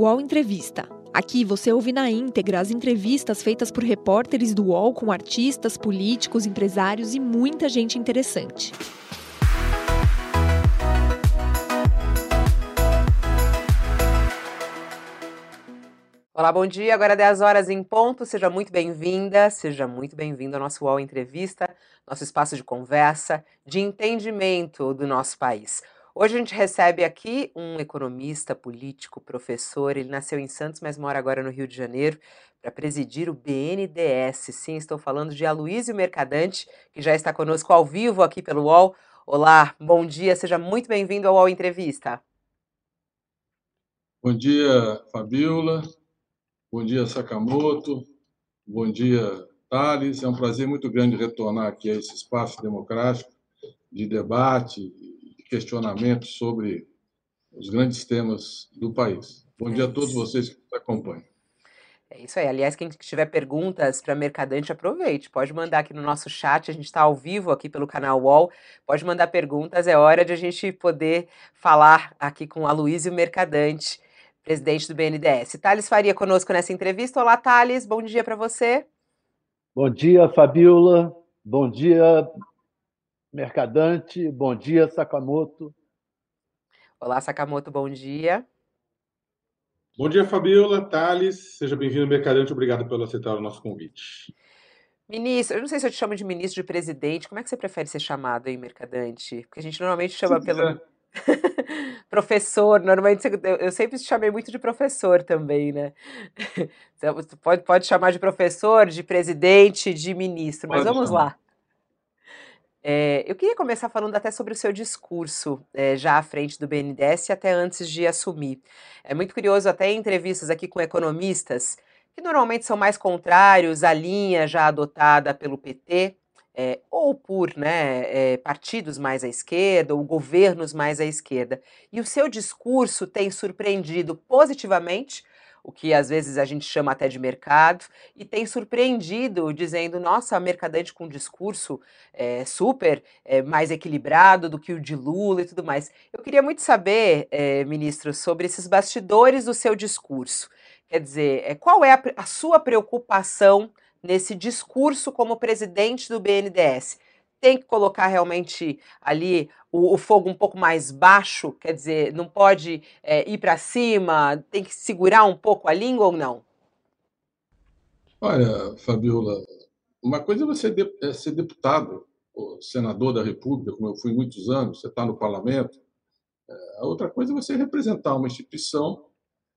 UOL Entrevista. Aqui você ouve na íntegra as entrevistas feitas por repórteres do UOL com artistas, políticos, empresários e muita gente interessante. Olá, bom dia. Agora 10 horas em ponto. Seja muito bem-vinda, seja muito bem-vindo ao nosso UOL Entrevista, nosso espaço de conversa, de entendimento do nosso país. Hoje a gente recebe aqui um economista, político, professor. Ele nasceu em Santos, mas mora agora no Rio de Janeiro para presidir o BNDES. Sim, estou falando de Aloysio Mercadante, que já está conosco ao vivo aqui pelo UOL. Olá, bom dia, seja muito bem-vindo ao UOL Entrevista. Bom dia, Fabiola. Bom dia, Sakamoto. Bom dia, Thales. É um prazer muito grande retornar aqui a esse espaço democrático de debate e questionamento sobre os grandes temas do país. Bom dia a todos vocês que nos acompanham. É isso aí. Aliás, quem tiver perguntas para Mercadante, aproveite. Pode mandar aqui no nosso chat. A gente está ao vivo aqui pelo canal UOL. Pode mandar perguntas. É hora de a gente poder falar aqui com a Luísio Mercadante presidente do BNDES. Thales Faria conosco nessa entrevista. Olá, Thales, bom dia para você. Bom dia, Fabiola. Bom dia, Mercadante. Bom dia, Sakamoto. Olá, Sakamoto, bom dia. Bom dia, Fabiola, Thales. Seja bem-vindo, Mercadante. Obrigado pelo aceitar o nosso convite. Ministro, eu não sei se eu te chamo de ministro, de presidente. Como é que você prefere ser chamado aí, Mercadante? Porque a gente normalmente chama Sim, pelo. É. professor, normalmente eu sempre te chamei muito de professor também, né? Você pode, pode chamar de professor, de presidente, de ministro, mas pode vamos chamar. lá. É, eu queria começar falando até sobre o seu discurso, é, já à frente do BNDES e até antes de assumir. É muito curioso, até em entrevistas aqui com economistas, que normalmente são mais contrários à linha já adotada pelo PT, é, ou por né, é, partidos mais à esquerda, ou governos mais à esquerda. E o seu discurso tem surpreendido positivamente, o que às vezes a gente chama até de mercado, e tem surpreendido dizendo, nossa, mercadante com um discurso é, super mais equilibrado do que o de Lula e tudo mais. Eu queria muito saber, ministro, sobre esses bastidores do seu discurso. Quer dizer, qual é a, a sua preocupação nesse discurso como presidente do BNDES? Tem que colocar realmente ali o, o fogo um pouco mais baixo, quer dizer, não pode é, ir para cima, tem que segurar um pouco a língua ou não? Olha, Fabiola, uma coisa é você é ser deputado, senador da República, como eu fui muitos anos, você está no parlamento. É, a outra coisa é você representar uma instituição,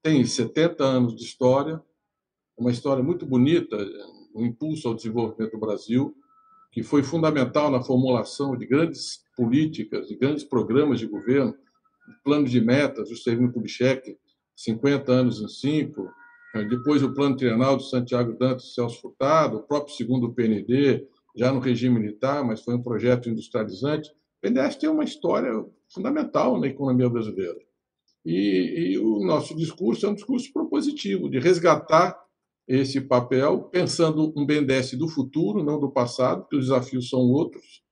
tem 70 anos de história, uma história muito bonita, o impulso ao desenvolvimento do Brasil, que foi fundamental na formulação de grandes políticas, de grandes programas de governo, plano de metas, o Juscelino Kubitschek, 50 anos em 5, né, depois o plano trienal de Santiago Dantas Celso Furtado, o próprio segundo PND, já no regime militar, mas foi um projeto industrializante. O PNDES tem uma história fundamental na economia brasileira. E, e o nosso discurso é um discurso propositivo, de resgatar esse papel, pensando um BNDES do futuro, não do passado, que os desafios são outros.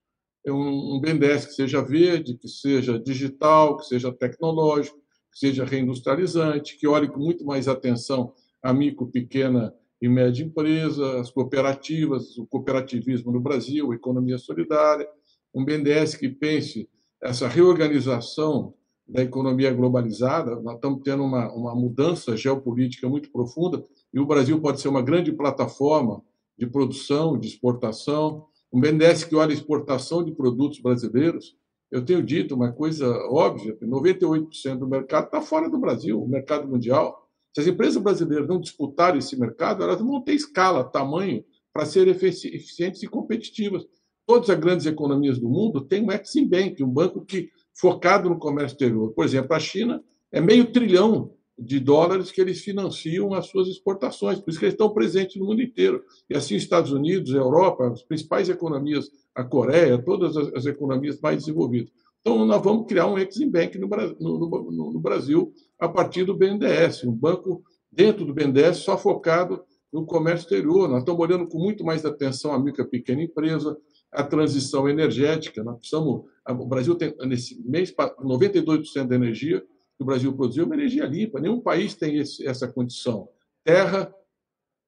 É um, BNDES que seja verde, que seja digital, que seja tecnológico, que seja reindustrializante, que olhe com muito mais atenção a micro, pequena e média empresa, as cooperativas, o cooperativismo no Brasil, a economia solidária. Um BNDES que pense essa reorganização da economia globalizada. Nós estamos tendo uma, uma mudança geopolítica muito profunda e o Brasil pode ser uma grande plataforma de produção, de exportação. Um BNDES que olha a exportação de produtos brasileiros. Eu tenho dito uma coisa óbvia: 98% do mercado está fora do Brasil, o mercado mundial. Se as empresas brasileiras não disputarem esse mercado, elas vão ter escala, tamanho para serem eficientes e competitivas. Todas as grandes economias do mundo têm um Exim Bank, um banco que focado no comércio exterior. Por exemplo, a China é meio trilhão de dólares que eles financiam as suas exportações, por isso que eles estão presentes no mundo inteiro. E assim, os Estados Unidos, Europa, as principais economias, a Coreia, todas as, economias mais desenvolvidas. Então, nós vamos criar um Exim Bank no, no Brasil a partir do BNDES, um banco dentro do BNDES só focado no comércio exterior. Nós estamos olhando com muito mais atenção a micro e pequena empresa, a transição energética. Nós precisamos, o Brasil tem, nesse mês, 92% da energia que o Brasil produziu uma energia limpa. Nenhum país tem esse, essa condição. Terra,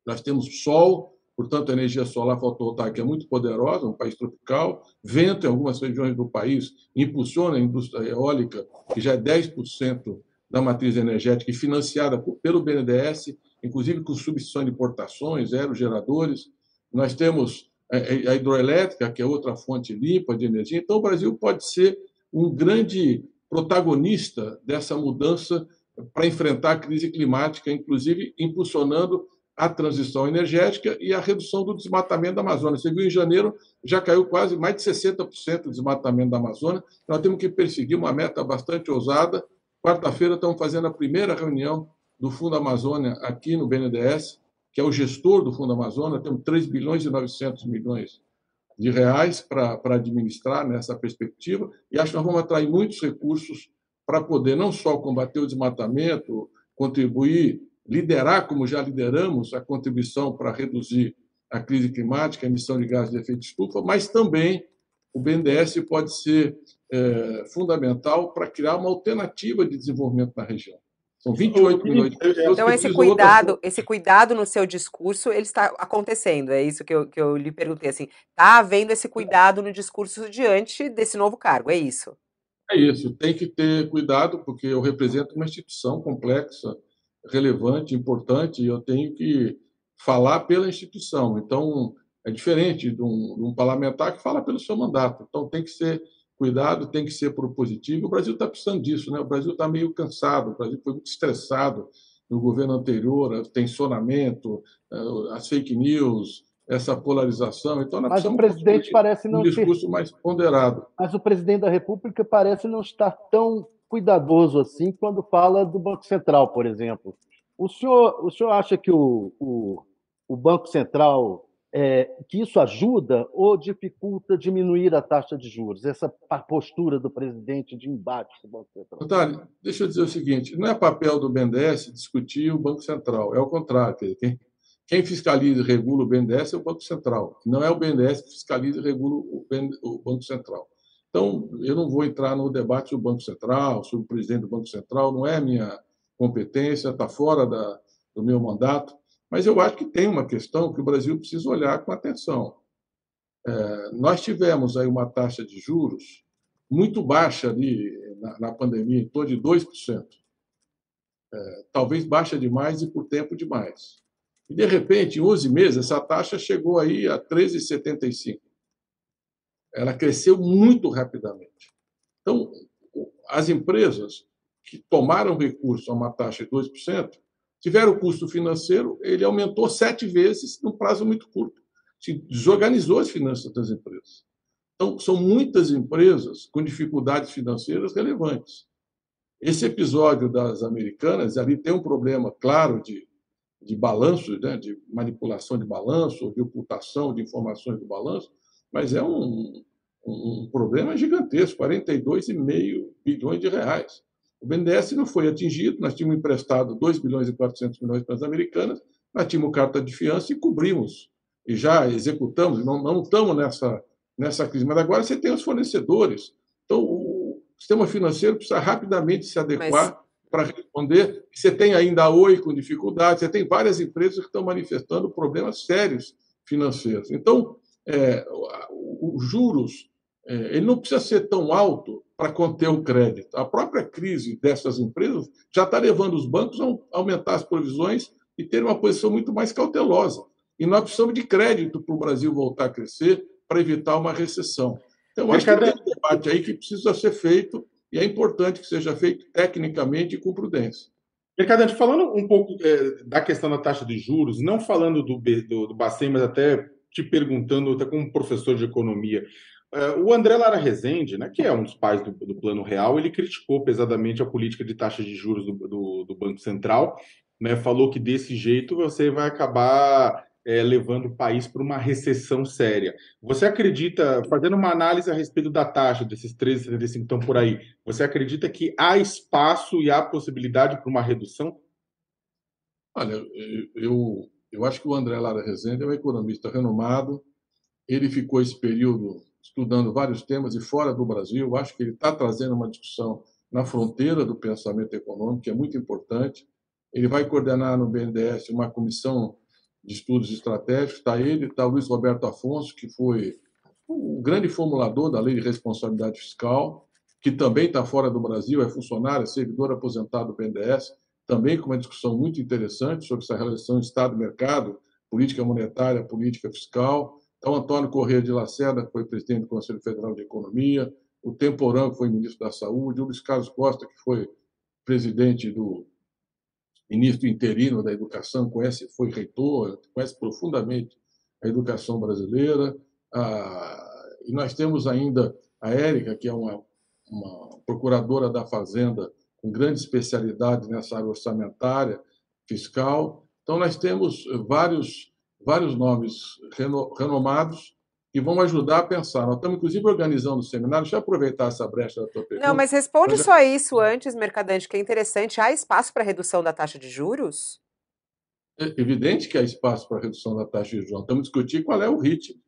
nós temos sol, portanto, a energia solar fotovoltaica é muito poderosa, um país tropical. Vento, em algumas regiões do país, impulsiona a indústria eólica, que já é 10% da matriz energética e financiada pelo BNDES, inclusive com substituição de importações, aerogeradores. Nós temos a hidroelétrica, que é outra fonte limpa de energia. Então, o Brasil pode ser um grande protagonista dessa mudança para enfrentar a crise climática, inclusive impulsionando a transição energética e a redução do desmatamento da Amazônia. Você viu, em janeiro já caiu quase mais de 60% do desmatamento da Amazônia. Nós temos que perseguir uma meta bastante ousada. Quarta-feira estamos fazendo a primeira reunião do Fundo Amazônia aqui no BNDES, que é o gestor do Fundo Amazônia. Temos 3 bilhões e 900 milhões de reais para administrar nessa perspectiva e acho que nós vamos atrair muitos recursos para poder não só combater o desmatamento, contribuir liderar, como já lideramos, a contribuição para reduzir a crise climática, a emissão de gases de efeito estufa, mas também o BNDES pode ser é, fundamental para criar uma alternativa de desenvolvimento na região. São 28 milhões de pessoas. Então, esse cuidado, esse cuidado no seu discurso, ele está acontecendo. É isso que eu, que eu lhe perguntei. Assim, está havendo esse cuidado no discurso diante desse novo cargo, é isso? É isso. Tem que ter cuidado, porque eu represento uma instituição complexa, relevante, importante, e eu tenho que falar pela instituição. Então, é diferente de um, de um, parlamentar que fala pelo seu mandato. Então, tem que ser cuidado, tem que ser propositivo. O Brasil está precisando disso, né? O Brasil está meio cansado, o Brasil foi muito estressado no governo anterior, o tensionamento, eh, as fake news, essa polarização. Então, nós Mas o presidente parece não um discurso mais ponderado. Mas o presidente da República parece não estar tão cuidadoso assim quando fala do Banco Central, por exemplo. O senhor, o senhor acha que o, o, o Banco Central é, que isso ajuda ou dificulta diminuir a taxa de juros? Essa postura do presidente de embate com o Banco Central. Natália, deixa eu dizer o seguinte: não é papel do BNDES discutir o Banco Central, é o contrário. Quem, quem fiscaliza e regula o BNDES é o Banco Central. Não é o BNDES que fiscaliza e regula o, o Banco Central. Então, eu não vou entrar no debate sobre o Banco Central, sobre o presidente do Banco Central, não é minha competência, está fora da, do meu mandato, mas eu acho que tem uma questão que o Brasil precisa olhar com atenção. É, nós tivemos aí uma taxa de juros muito baixa ali na, na pandemia, em torno de 2%. É, talvez baixa demais e por tempo demais. E, de repente, em 11 meses, essa taxa chegou aí a 13,75 ela cresceu muito rapidamente. Então, as empresas que tomaram recurso a uma taxa de 2%, tiveram o custo financeiro, ele aumentou sete vezes num prazo muito curto. Se desorganizou as finanças das empresas. Então, são muitas empresas com dificuldades financeiras relevantes. Esse episódio das americanas, ali tem um problema claro de, de balanço, né, de manipulação de balanço, de ocultação de informações do balanço, mas é um, um problema gigantesco, 42,5 bilhões de reais. O BNDES não foi atingido, nós tínhamos emprestado 2 bilhões e 400 milhões para as americanas, nós tínhamos carta de fiança e cobrimos, e já executamos, não, não estamos nessa, nessa crise, mas agora você tem os fornecedores. Então, o sistema financeiro precisa rapidamente se adequar mas... para responder. Você tem ainda a Oi com dificuldades, você tem várias empresas que estão manifestando problemas sérios financeiros. Então, é, os juros ele não precisa ser tão alto para conter o crédito. A própria crise dessas empresas já está levando os bancos a aumentar as provisões e ter uma posição muito mais cautelosa. E nós precisamos de crédito para o Brasil voltar a crescer para evitar uma recessão. Então, acho que tem um debate aí que precisa ser feito e é importante que seja feito tecnicamente e com prudência. Mercadante, falando um pouco é, da questão da taxa de juros, não falando do, do, do Bacen, mas até te perguntando, até como professor de economia, o André Lara Rezende, né, que é um dos pais do, do, Plano Real, ele criticou pesadamente a política de taxa de juros do, do, do Banco Central, né, falou que desse jeito você vai acabar é, levando o país para uma recessão séria. Você acredita, fazendo uma análise a respeito da taxa desses 13,75 que estão por aí, você acredita que há espaço e há possibilidade para uma redução? Olha, eu, eu acho que o André Lara Rezende é um economista renomado. Ele ficou esse período estudando vários temas e fora do Brasil. Acho que ele está trazendo uma discussão na fronteira do pensamento econômico, que é muito importante. Ele vai coordenar no BNDES uma comissão de estudos estratégicos. Está ele, está Luiz Roberto Afonso, que foi o grande formulador da lei de responsabilidade fiscal, que também está fora do Brasil, é funcionário, é servidor aposentado do BNDES, também com uma discussão muito interessante sobre essa relação Estado-mercado, política monetária, política fiscal. Então, Antônio Corrêa de Lacerda, que foi presidente do Conselho Federal de Economia, o Temporão, que foi ministro da Saúde, o Luiz Carlos Costa, que foi presidente do ministro interino da Educação, conhece, foi reitor, conhece profundamente a educação brasileira. Ah, e nós temos ainda a Érica, que é uma, uma procuradora da Fazenda com grande especialidade nessa área orçamentária, fiscal. Então, nós temos vários, vários nomes renomados que vão ajudar a pensar. Nós estamos, inclusive, organizando um seminário. Deixa eu aproveitar essa brecha da tua pergunta. Não, mas responde só isso antes, Mercadante, que é interessante. Há espaço para redução da taxa de juros? É evidente que há espaço para redução da taxa de juros. Estamos discutindo qual é o ritmo,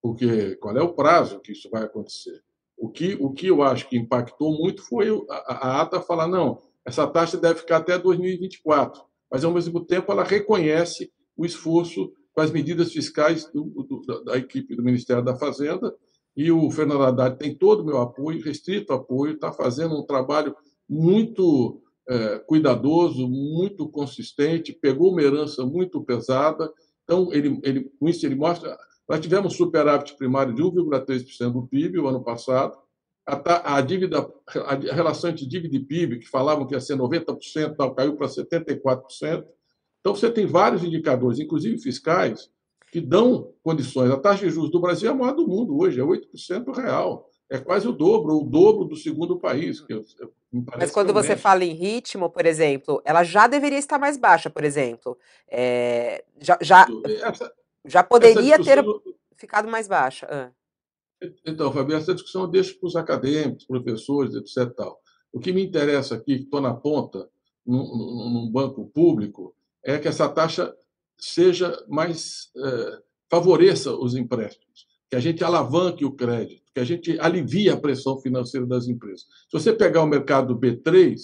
porque qual é o prazo que isso vai acontecer. O que, o que eu acho que impactou muito foi a, a ata falar, não, essa taxa deve ficar até 2024, mas, ao mesmo tempo, ela reconhece o esforço com as medidas fiscais do, do, da equipe do Ministério da Fazenda. E o Fernando Haddad tem todo o meu apoio, restrito apoio, está fazendo um trabalho muito é, cuidadoso, muito consistente, pegou uma herança muito pesada. Então, ele, ele, com isso, ele mostra. Nós tivemos superávit primário de 1,3% do PIB o ano passado. A, a, dívida, a relação entre dívida e PIB, que falavam que ia ser 90%, tal, caiu para 74%. Então, você tem vários indicadores, inclusive fiscais, que dão condições. A taxa de juros do Brasil é a maior do mundo hoje, é 8% real. É quase o dobro, o dobro do segundo país. Eu, Mas quando você fala em ritmo, por exemplo, ela já deveria estar mais baixa, por exemplo. É, já, já, essa, já poderia ter ficado mais baixa. Ah. Então, Fabi, essa discussão eu deixo para os acadêmicos, professores, etc. Tal. O que me interessa aqui, que estou na ponta, num, num banco público, é que essa taxa seja mais é, favoreça os empréstimos, que a gente alavanque o crédito, que a gente alivie a pressão financeira das empresas. Se você pegar o mercado B3,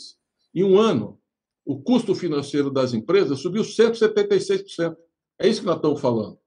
em um ano, o custo financeiro das empresas subiu 176%. É isso que nós estamos falando.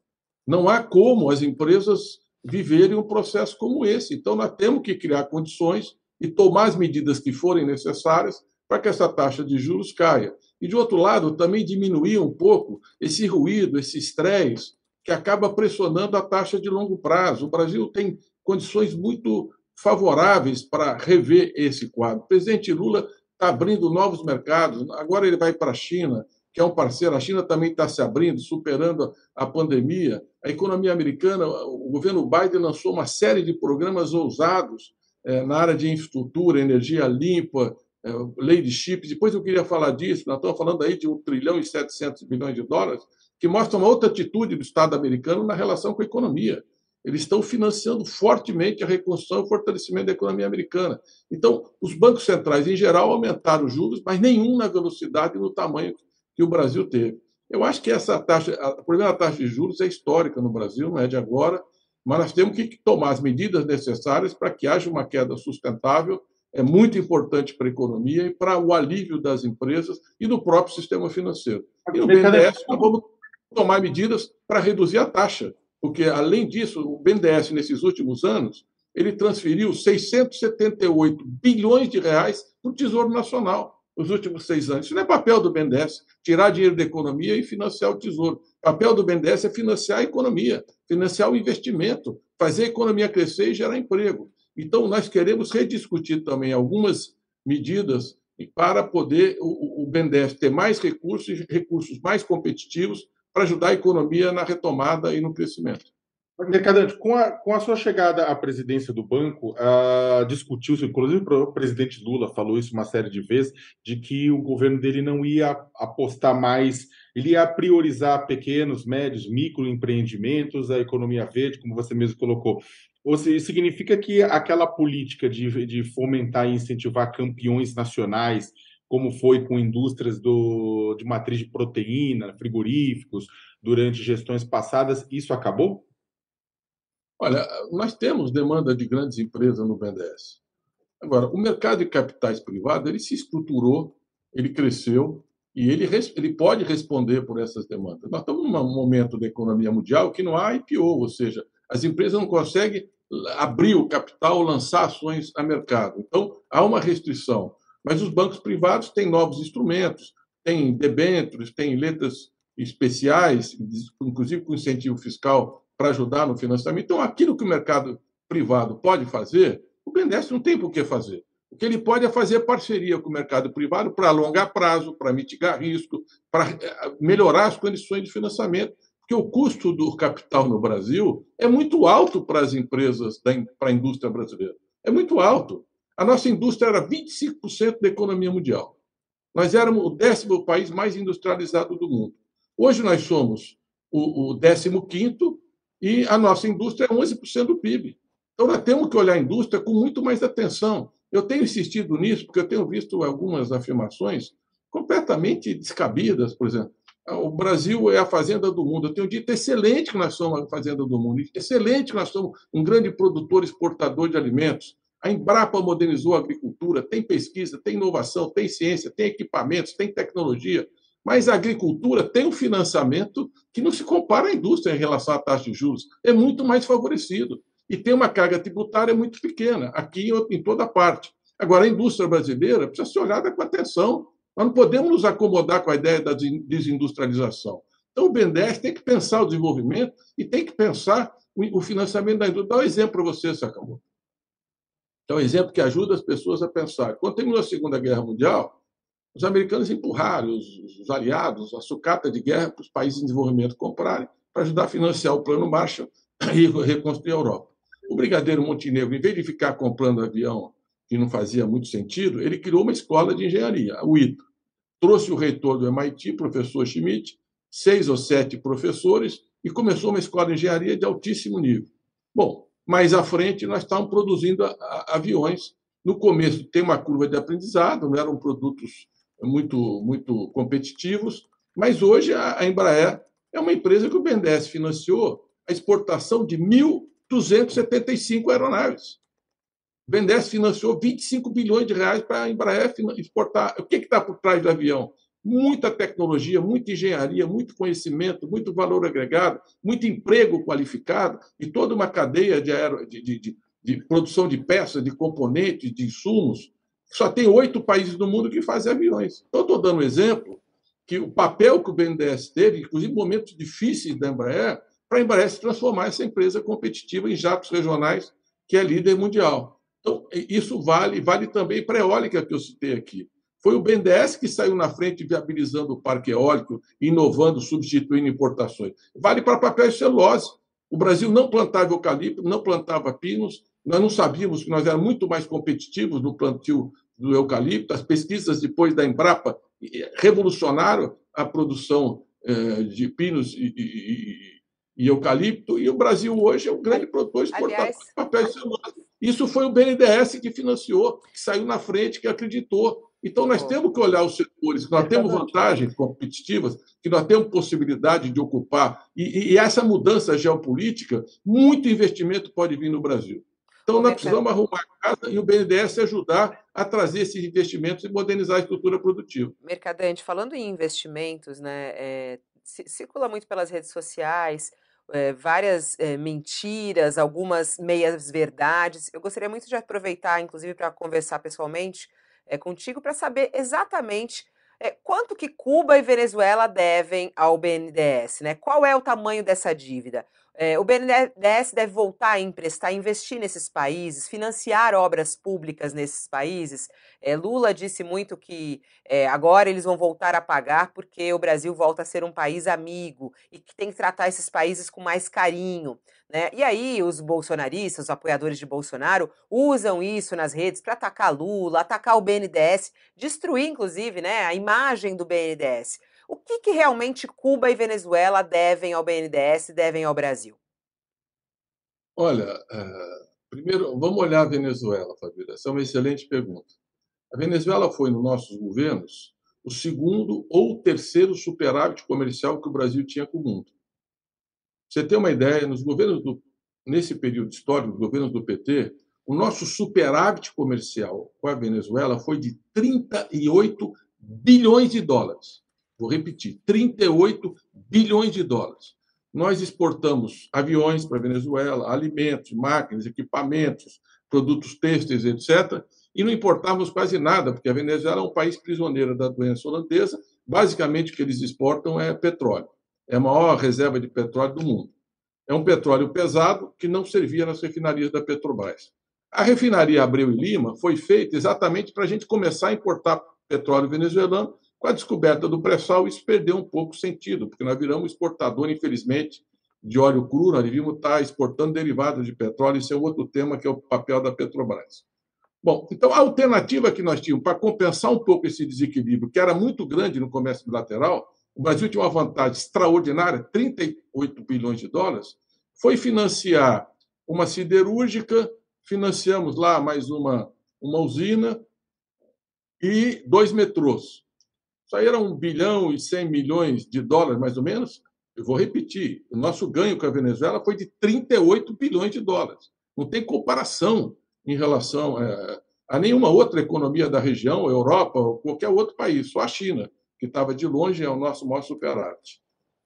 Não há como as empresas viverem um processo como esse. Então, nós temos que criar condições e tomar as medidas que forem necessárias para que essa taxa de juros caia. E, de outro lado, também diminuir um pouco esse ruído, esse estresse, que acaba pressionando a taxa de longo prazo. O Brasil tem condições muito favoráveis para rever esse quadro. O presidente Lula está abrindo novos mercados, agora ele vai para a China, que é um parceiro, a China também está se abrindo, superando a pandemia. A economia americana, o governo Biden lançou uma série de programas ousados eh, na área de infraestrutura, energia limpa, é, lei de chips. Depois eu queria falar disso, nós estamos falando aí de 1 trilhão e 700 bilhões de dólares, que mostra uma outra atitude do Estado americano na relação com a economia. Eles estão financiando fortemente a reconstrução e o fortalecimento da economia americana. Então, os bancos centrais, em geral, aumentaram os juros, mas nenhum na velocidade e no tamanho que o Brasil teve. Eu acho que essa taxa, problema da taxa de juros é histórica no Brasil, não é de agora, mas nós temos que tomar as medidas necessárias para que haja uma queda sustentável é muito importante para a economia e para o alívio das empresas e do próprio sistema financeiro. E no BNDES, nós vamos tomar medidas para reduzir a taxa, porque, além disso, o BNDES, nesses últimos anos, ele transferiu 678 bilhões de reais para o Tesouro Nacional nos últimos seis anos. Isso não é papel do BNDES, tirar dinheiro da economia e financiar o Tesouro. O papel do BNDES é financiar a economia, financiar o investimento, fazer a economia crescer e gerar emprego. Então, nós queremos rediscutir também algumas medidas para poder o, BNDES ter mais recursos, recursos mais competitivos para ajudar a economia na retomada e no crescimento. Mercadante, com a, com a sua chegada à presidência do banco, uh, discutiu-se, inclusive o presidente Lula falou isso uma série de vezes, de que o governo dele não ia apostar mais, ele ia priorizar pequenos, médios, microempreendimentos, a economia verde, como você mesmo colocou. Ou seja, significa que aquela política de, de fomentar e incentivar campeões nacionais, como foi com indústrias do, de matriz de proteína, frigoríficos, durante gestões passadas, isso acabou? Olha, nós temos demanda de grandes empresas no BNDES. Agora, o mercado de capitais privado ele se estruturou, ele cresceu e ele, ele pode responder por essas demandas. Nós estamos num momento da economia mundial que não há IPO, ou seja, as empresas não conseguem abrir o capital, lançar ações a mercado. Então, há uma restrição. Mas os bancos privados têm novos instrumentos, têm debêntures, têm letras especiais, inclusive com incentivo fiscal para ajudar no financiamento. Então, aquilo que o mercado privado pode fazer, o BNDES não tem por que fazer. O que ele pode é fazer parceria com o mercado privado para alongar prazo, para mitigar risco, para eh, melhorar as condições de financiamento, porque o custo do capital no Brasil é muito alto para as empresas, para a indústria brasileira. É muito alto. A nossa indústria era 25% da economia mundial. Nós éramos o décimo país mais industrializado do mundo. Hoje nós somos o, o 15 e a nossa indústria é 11% do PIB. Então nós temos que olhar a indústria com muito mais atenção. Eu tenho insistido nisso porque eu tenho visto algumas afirmações completamente descabidas, por exemplo. O Brasil é a fazenda do mundo. Eu tenho dito excelente que nós somos a fazenda do mundo, excelente que nós somos um grande produtor exportador de alimentos. A Embrapa modernizou a agricultura, tem pesquisa, tem inovação, tem ciência, tem equipamentos, tem tecnologia. Mas a agricultura tem um financiamento que não se compara à indústria em relação à taxa de juros. É muito mais favorecido. E tem uma carga tributária muito pequena, aqui em toda parte. Agora, a indústria brasileira precisa ser olhada com atenção. Nós não podemos nos acomodar com a ideia da desindustrialização. Então, o BNDES tem que pensar o desenvolvimento e tem que pensar o financiamento da indústria. Dá um exemplo para você, Sakamoto. É um exemplo que ajuda as pessoas a pensar. Quando terminou a Segunda Guerra Mundial, os americanos empurraram os, os aliados, a sucata de guerra para os países em desenvolvimento comprarem, para ajudar a financiar o Plano Marshall e reconstruir a Europa. O brigadeiro Montenegro, em vez de ficar comprando avião que não fazia muito sentido, ele criou uma escola de engenharia, o ITA. Trouxe o reitor do MIT, professor Schmidt, seis ou sete professores, e começou uma escola de engenharia de altíssimo nível. Bom, mais à frente nós estávamos produzindo aviões. No começo tem uma curva de aprendizado, não eram produtos muito muito competitivos, mas hoje a Embraer é uma empresa que o BNDES financiou a exportação de 1.275 aeronaves. BNDES financiou 25 bilhões de reais para a Embraer exportar. O que está por trás do avião? muita tecnologia, muita engenharia, muito conhecimento, muito valor agregado, muito emprego qualificado e toda uma cadeia de, aero, de, de, de produção de peças, de componentes, de insumos. Só tem oito países do mundo que fazem aviões. Então, estou dando um exemplo que o papel que o BNDES teve, inclusive momentos difíceis da Embraer, para a Embraer se transformar essa empresa competitiva em jatos regionais, que é líder mundial. Então, isso vale, vale também para a eólica que eu citei aqui. Foi o BNDES que saiu na frente viabilizando o parque eólico, inovando, substituindo importações. Vale para papel e celulose. O Brasil não plantava eucalipto, não plantava pinos, nós não sabíamos que nós éramos muito mais competitivos no plantio do eucalipto. As pesquisas depois da Embrapa revolucionaram a produção eh, de pinos e, e, e, eucalipto, e o Brasil hoje é um grande produtor de papel e celulose. Isso foi o BNDES que financiou, que saiu na frente, que acreditou. Então, nós temos que olhar os setores, que nós temos vantagens competitivas, que nós temos possibilidade de ocupar, e, e essa mudança geopolítica, muito investimento pode vir no Brasil. Então, nós precisamos arrumar a casa e o BNDES ajudar a trazer esses investimentos e modernizar a estrutura produtiva. Mercadante, falando em investimentos, né, é, circula muito pelas redes sociais é, várias é, mentiras, algumas meias verdades. Eu gostaria muito de aproveitar, inclusive, para conversar pessoalmente é, contigo para saber exatamente quanto que Cuba e Venezuela devem ao BNDES, né? Qual é o tamanho dessa dívida? É, o BNDES deve voltar a emprestar, investir nesses países, financiar obras públicas nesses países. É, Lula disse muito que é, agora eles vão voltar a pagar porque o Brasil volta a ser um país amigo e que tem que tratar esses países com mais carinho. Né? E aí os bolsonaristas, os apoiadores de Bolsonaro, usam isso nas redes para atacar Lula, atacar o BNDES, destruir, inclusive, né, a imagem do BNDES. O que, que realmente Cuba e Venezuela devem ao BNDES devem ao Brasil? Olha, uh, primeiro vamos olhar a Venezuela, Fabíola. Essa é uma excelente pergunta. A Venezuela foi, nos nossos governos, o segundo ou terceiro superávit comercial que o Brasil tinha com o mundo. Você tem uma ideia, nos governos do, nesse período histórico, os governos do PT, o nosso superávit comercial com a Venezuela foi de 38 bilhões de dólares. Vou repetir: 38 bilhões de dólares. Nós exportamos aviões para a Venezuela, alimentos, máquinas, equipamentos, produtos têxteis, etc. E não importávamos quase nada, porque a Venezuela é um país prisioneiro da doença holandesa. Basicamente, o que eles exportam é petróleo. É a maior reserva de petróleo do mundo. É um petróleo pesado que não servia nas refinarias da Petrobras. A refinaria Abreu e Lima foi feita exatamente para a gente começar a importar petróleo venezuelano. Com a descoberta do pré-sal, isso perdeu um pouco o sentido, porque nós viramos exportador, infelizmente, de óleo cru, nós devíamos estar exportando derivados de petróleo, isso é outro tema que é o papel da Petrobras. Bom, então a alternativa que nós tínhamos para compensar um pouco esse desequilíbrio, que era muito grande no comércio bilateral, o Brasil tinha uma vantagem extraordinária, 38 bilhões de dólares, foi financiar uma siderúrgica, financiamos lá mais uma, uma usina e dois metrôs. Isso aí era um bilhão e 100 milhões de dólares, mais ou menos. Eu vou repetir: o nosso ganho com a Venezuela foi de 38 bilhões de dólares. Não tem comparação em relação é, a nenhuma outra economia da região, Europa ou qualquer outro país, só a China, que estava de longe é o nosso maior superávit.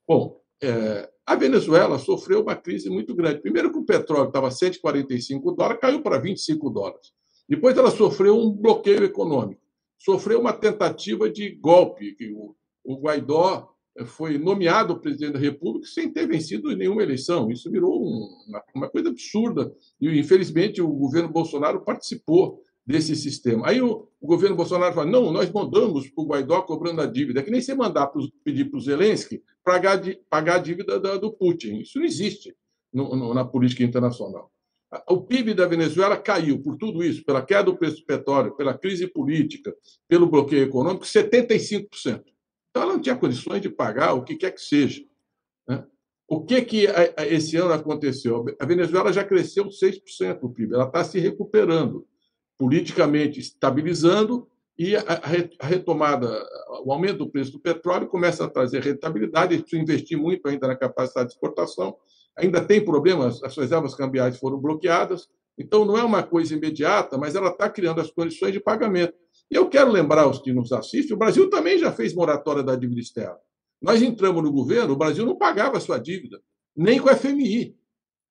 Bom, é, a Venezuela sofreu uma crise muito grande. Primeiro que o petróleo estava 145 dólares, caiu para 25 dólares. Depois ela sofreu um bloqueio econômico, sofreu uma tentativa de golpe. O, o Guaidó eh, foi nomeado presidente da República sem ter vencido nenhuma eleição. Isso virou uma, uma coisa absurda. E, infelizmente, o governo Bolsonaro participou desse sistema. Aí o, o governo Bolsonaro fala: não, nós mandamos para o Guaidó cobrando a dívida. É que nem você mandar pros, pedir para o Zelensky pagar, pagar a dívida da, do Putin. Isso não existe no, no, na política internacional. O PIB da Venezuela caiu por tudo isso, pela queda do preço do petróleo, pela crise política, pelo bloqueio econômico, 75%. Então ela não tinha condições de pagar o que quer que seja. Né? O que, que esse ano aconteceu? A Venezuela já cresceu 6% o PIB, ela está se recuperando politicamente estabilizando e a retomada, o aumento do preço do petróleo começa a trazer rentabilidade, eles precisam investir muito ainda na capacidade de exportação, ainda tem problemas, as reservas cambiais foram bloqueadas, então não é uma coisa imediata, mas ela está criando as condições de pagamento. E eu quero lembrar aos que nos assistem, o Brasil também já fez moratória da dívida externa. Nós entramos no governo, o Brasil não pagava a sua dívida, nem com a FMI.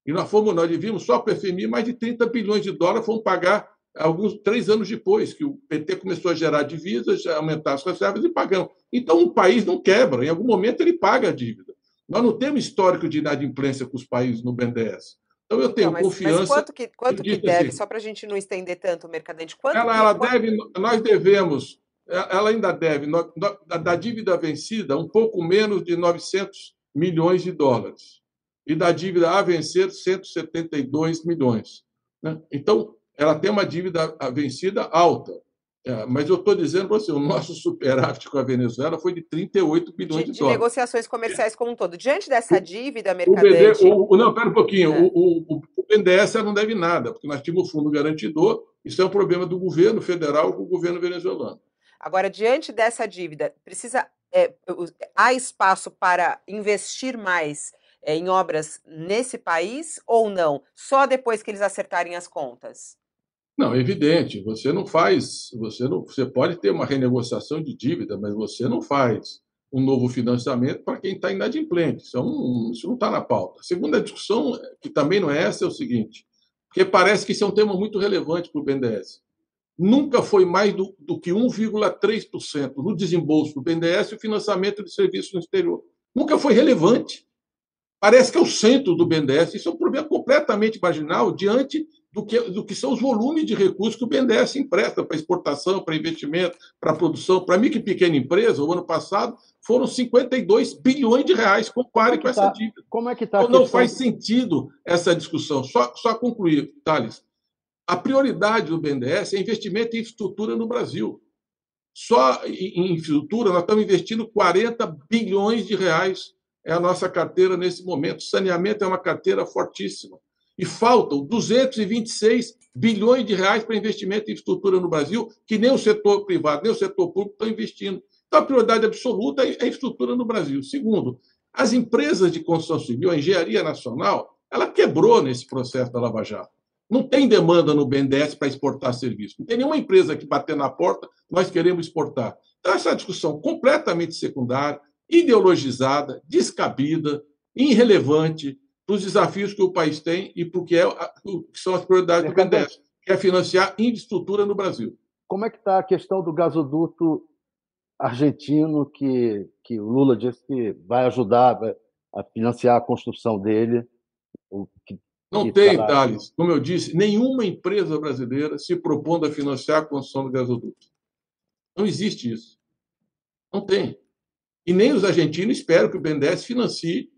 E nós fomos, nós devíamos só para a FMI mais de 30 bilhões de dólares, fomos pagar alguns três anos depois que o PT começou a gerar divisas, a aumentar as reservas e pagamos. Então, um país não quebra, em algum momento ele paga a dívida. Nós não temos histórico de inadimplência com os países no BNDES. Então, eu tenho não, mas, confiança. Mas quanto que, quanto que deve, assim, só para a gente não estender tanto o mercadante? Quanto ela, que, ela quanto... deve, nós devemos, ela ainda deve, da dívida vencida, um pouco menos de 900 milhões de dólares. E da dívida a vencer, 172 milhões. Né? Então, ela tem uma dívida vencida alta. É, mas eu estou dizendo para você, o nosso superávit com a Venezuela foi de 38 bilhões de, de, de dólares. De negociações comerciais como um todo. Diante dessa dívida mercadante... O, o, não, espera um pouquinho. É. O, o, o BNDES não deve nada, porque nós tínhamos o fundo garantidor. Isso é um problema do governo federal com o governo venezuelano. Agora, diante dessa dívida, precisa é, há espaço para investir mais é, em obras nesse país ou não? Só depois que eles acertarem as contas? Não, evidente. Você não faz, você não, você pode ter uma renegociação de dívida, mas você não faz um novo financiamento para quem está inadimplente. Isso, é um, isso não está na pauta. A segunda discussão, que também não é essa, é o seguinte, porque parece que isso é um tema muito relevante para o BNDES. Nunca foi mais do, do que 1,3% no desembolso do BNDES o financiamento de serviços no exterior. Nunca foi relevante. Parece que é o centro do BNDES. Isso é um problema completamente marginal diante do que, do que são os volumes de recursos que o BNDES empresta para exportação, para investimento, para produção. Para micro e pequena empresa, o ano passado foram 52 bilhões de reais. Compare é com essa tá, dívida. Como é que está? Então, não faz sentido essa discussão. Só, só concluir, Thales. A prioridade do BNDES é investimento em infraestrutura no Brasil. Só em infraestrutura, nós estamos investindo 40 bilhões de reais. É a nossa carteira nesse momento. Saneamento é uma carteira fortíssima e faltam 226 bilhões de reais para investimento em infraestrutura no Brasil, que nem o setor privado, nem o setor público estão investindo. Então, a prioridade absoluta é a infraestrutura no Brasil. Segundo, as empresas de construção civil, a engenharia nacional, ela quebrou nesse processo da Lava Jato. Não tem demanda no BNDES para exportar serviço. Não tem nenhuma empresa que bater na porta, nós queremos exportar. Então, essa discussão completamente secundária, ideologizada, descabida, irrelevante para os desafios que o país tem e para o que, é, que são as prioridades do BNDES, que é financiar infraestrutura no Brasil. Como é que está a questão do gasoduto argentino que, que o Lula disse que vai ajudar a financiar a construção dele? Que, Não que tem, tá Thales. Como eu disse, nenhuma empresa brasileira se propondo a financiar a construção do gasoduto. Não existe isso. Não tem. E nem os argentinos esperam que o BNDES financie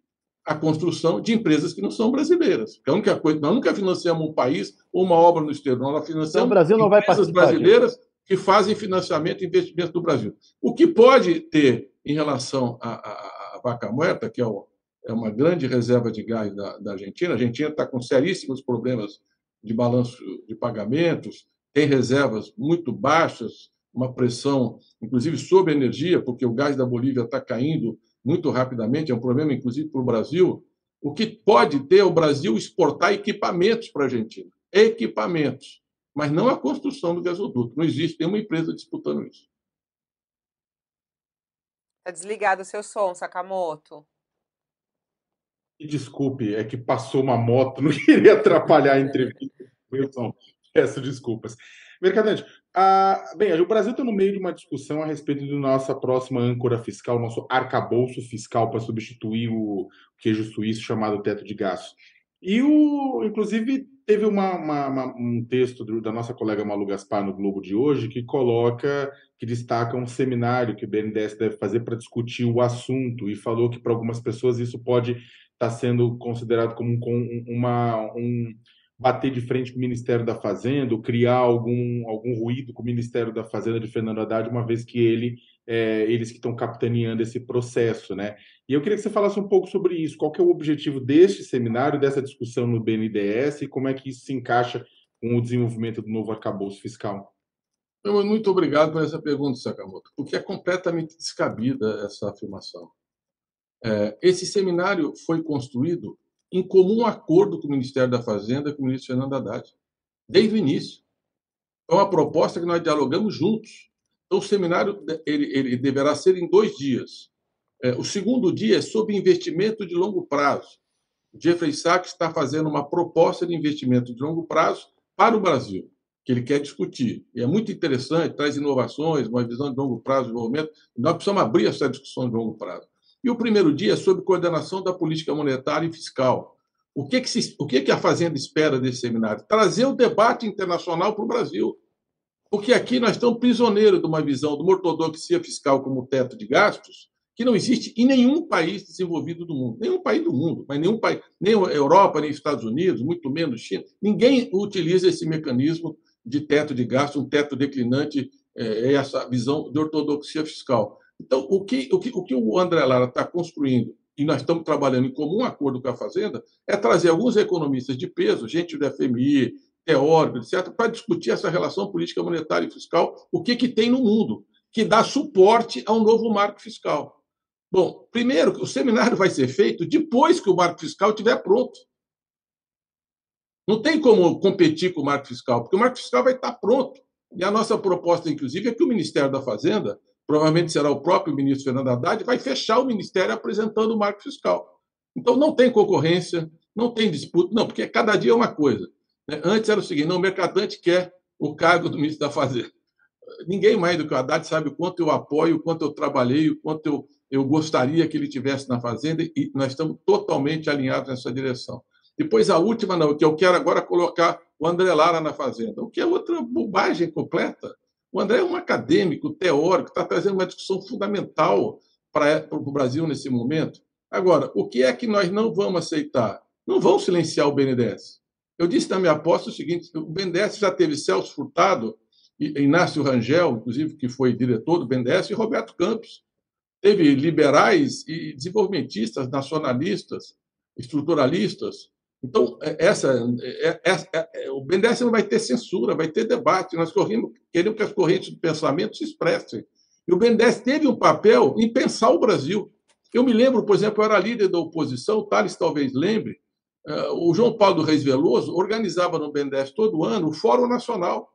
a construção de empresas que não são brasileiras. Porque a única coisa, nós nunca financiamos um país ou uma obra no exterior, nós financiamos então, o Brasil não empresas brasileiras disso. que fazem financiamento e investimento do Brasil. O que pode ter em relação à, vaca muerta, que é, o, é, uma grande reserva de gás da, da Argentina, a Argentina está com seríssimos problemas de balanço de pagamentos, tem reservas muito baixas, uma pressão, inclusive, sobre a energia, porque o gás da Bolívia está caindo muito rapidamente, é um problema, inclusive, para o Brasil. O que pode ter é o Brasil exportar equipamentos para a Argentina. Equipamentos. Mas não a construção do gasoduto. Não existe nenhuma empresa disputando isso. Está desligado o seu som, Sakamoto. Desculpe, é que passou uma moto, não queria atrapalhar a entrevista. Peço desculpas. Mercadante, ah, bem, o Brasil está no meio de uma discussão a respeito da nossa próxima âncora fiscal, nosso arcabouço fiscal para substituir o queijo suíço chamado teto de gastos. E, o, inclusive, teve uma, uma, uma, um texto do, da nossa colega Malu Gaspar no Globo de hoje que coloca, que destaca um seminário que o BNDES deve fazer para discutir o assunto e falou que para algumas pessoas isso pode estar tá sendo considerado como um, uma, um, bater de frente com o Ministério da Fazenda, criar algum, algum ruído com o Ministério da Fazenda de Fernando Haddad, uma vez que ele, é, eles que estão capitaneando esse processo, né? E eu queria que você falasse um pouco sobre isso. Qual que é o objetivo deste seminário, dessa discussão no BNDES e como é que isso se encaixa com o desenvolvimento do novo arcabouço fiscal? Muito obrigado por essa pergunta, Sakamoto, porque é completamente descabida essa afirmação. É, esse seminário foi construído em comum acordo com o Ministério da Fazenda com o ministro Fernando Haddad, desde o início. É uma proposta que nós dialogamos juntos. Então, o seminário ele, ele deverá ser em dois dias. É, o segundo dia é sobre investimento de longo prazo. Jeffrey Sachs está fazendo uma proposta de investimento de longo prazo para o Brasil, que ele quer discutir. E é muito interessante, traz inovações, uma visão de longo prazo de desenvolvimento. Nós precisamos abrir essa discussão de longo prazo. E o primeiro dia é sobre coordenação da política monetária e fiscal. O que, que, se, o que, que a Fazenda espera desse seminário? Trazer o debate internacional para o Brasil. Porque aqui nós estamos prisioneiros de uma visão de uma ortodoxia fiscal como teto de gastos, que não existe em nenhum país desenvolvido do mundo. Nenhum país do mundo, mas nenhum país, nem Europa, nem os Estados Unidos, muito menos China. Ninguém utiliza esse mecanismo de teto de gastos, um teto declinante, é, essa visão de ortodoxia fiscal. Então, o que o, que, o, que o André Lara está construindo, e nós estamos trabalhando em comum acordo com a Fazenda, é trazer alguns economistas de peso, gente do FMI, teórico, etc., para discutir essa relação política monetária e fiscal, o que, que tem no mundo, que dá suporte ao novo marco fiscal. Bom, primeiro, o seminário vai ser feito depois que o marco fiscal estiver pronto. Não tem como competir com o marco fiscal, porque o marco fiscal vai estar pronto. E a nossa proposta, inclusive, é que o Ministério da Fazenda provavelmente será o próprio ministro Fernando Haddad, vai fechar o ministério apresentando o marco fiscal. Então, não tem concorrência, não tem disputa, não, porque cada dia é uma coisa. Né? Antes era o seguinte: não, o mercadante quer o cargo do ministro da Fazenda. Ninguém mais do que o Haddad sabe o quanto eu apoio, o quanto eu trabalhei, o quanto eu, eu gostaria que ele tivesse na Fazenda, e nós estamos totalmente alinhados nessa direção. Depois, a última, não, que eu quero agora colocar o André Lara na Fazenda, o que é outra bobagem completa. O André é um acadêmico, teórico, está trazendo uma discussão fundamental para o Brasil nesse momento. Agora, o que é que nós não vamos aceitar? Não vão silenciar o BNDES. Eu disse na minha aposta o seguinte: o BNDES já teve Celso Furtado, Inácio Rangel, inclusive, que foi diretor do BNDES, e Roberto Campos. Teve liberais e desenvolvimentistas, nacionalistas, estruturalistas. Então, é, essa, é, é, é, o BNDES não vai ter censura, vai ter debate. Nós corremos, queremos que as correntes de pensamento se expressem. E o BNDES teve um papel em pensar o Brasil. Eu me lembro, por exemplo, eu era líder da oposição, Thales talvez lembre, o João Paulo Reis Veloso organizava no BNDES todo ano o Fórum Nacional.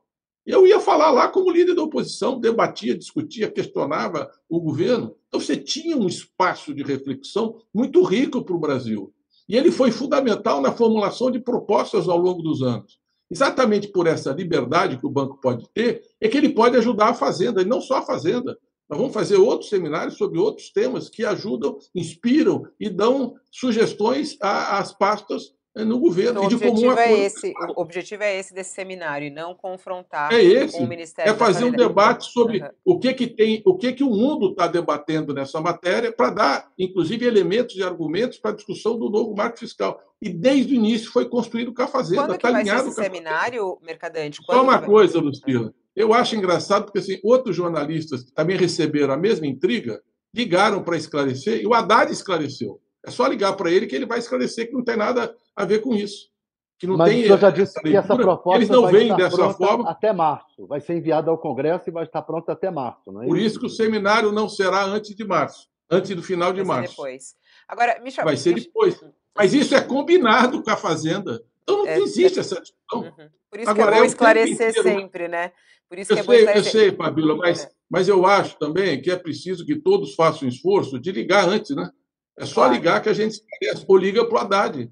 Eu ia falar lá como líder da oposição, debatia, discutia, questionava o governo. Então você tinha um espaço de reflexão muito rico para o Brasil. E ele foi fundamental na formulação de propostas ao longo dos anos. Exatamente por essa liberdade que o banco pode ter, é que ele pode ajudar a Fazenda, e não só a Fazenda. Nós vamos fazer outros seminários sobre outros temas que ajudam, inspiram e dão sugestões às pastas no governo. Então, o, objetivo é esse, o objetivo é esse desse seminário, e não confrontar é esse, com o Ministério É fazer um debate sobre uhum. o que, que tem, o que, que o mundo está debatendo nessa matéria, para dar, inclusive, elementos e argumentos para a discussão do novo marco fiscal. E desde o início foi construído com a Fazenda. Quando tá vai ser esse seminário, Mercadante? Quando Só uma coisa, Lucila. Eu acho engraçado porque assim, outros jornalistas que também receberam a mesma intriga ligaram para esclarecer e o Haddad esclareceu. É só ligar para ele que ele vai esclarecer que não tem nada a ver com isso. Que não Mas tem o senhor já disse que essa proposta eles não veem dessa forma até março. Vai ser enviada ao Congresso e vai estar pronta até março. Não é Por isso que o seminário não será antes de março, antes do final de vai março. depois. Agora, Michel, vai ser depois. Mas isso é combinado com a Fazenda. Então não é, existe é... essa discussão. Uhum. Por isso Agora, que é bom é esclarecer sempre, né? Por isso eu que é sei, bom esclarecer. Eu sei, Fabíola, mas, é. mas eu acho também que é preciso que todos façam esforço de ligar antes, né? É só claro. ligar que a gente esclarece, ou liga para o Haddad.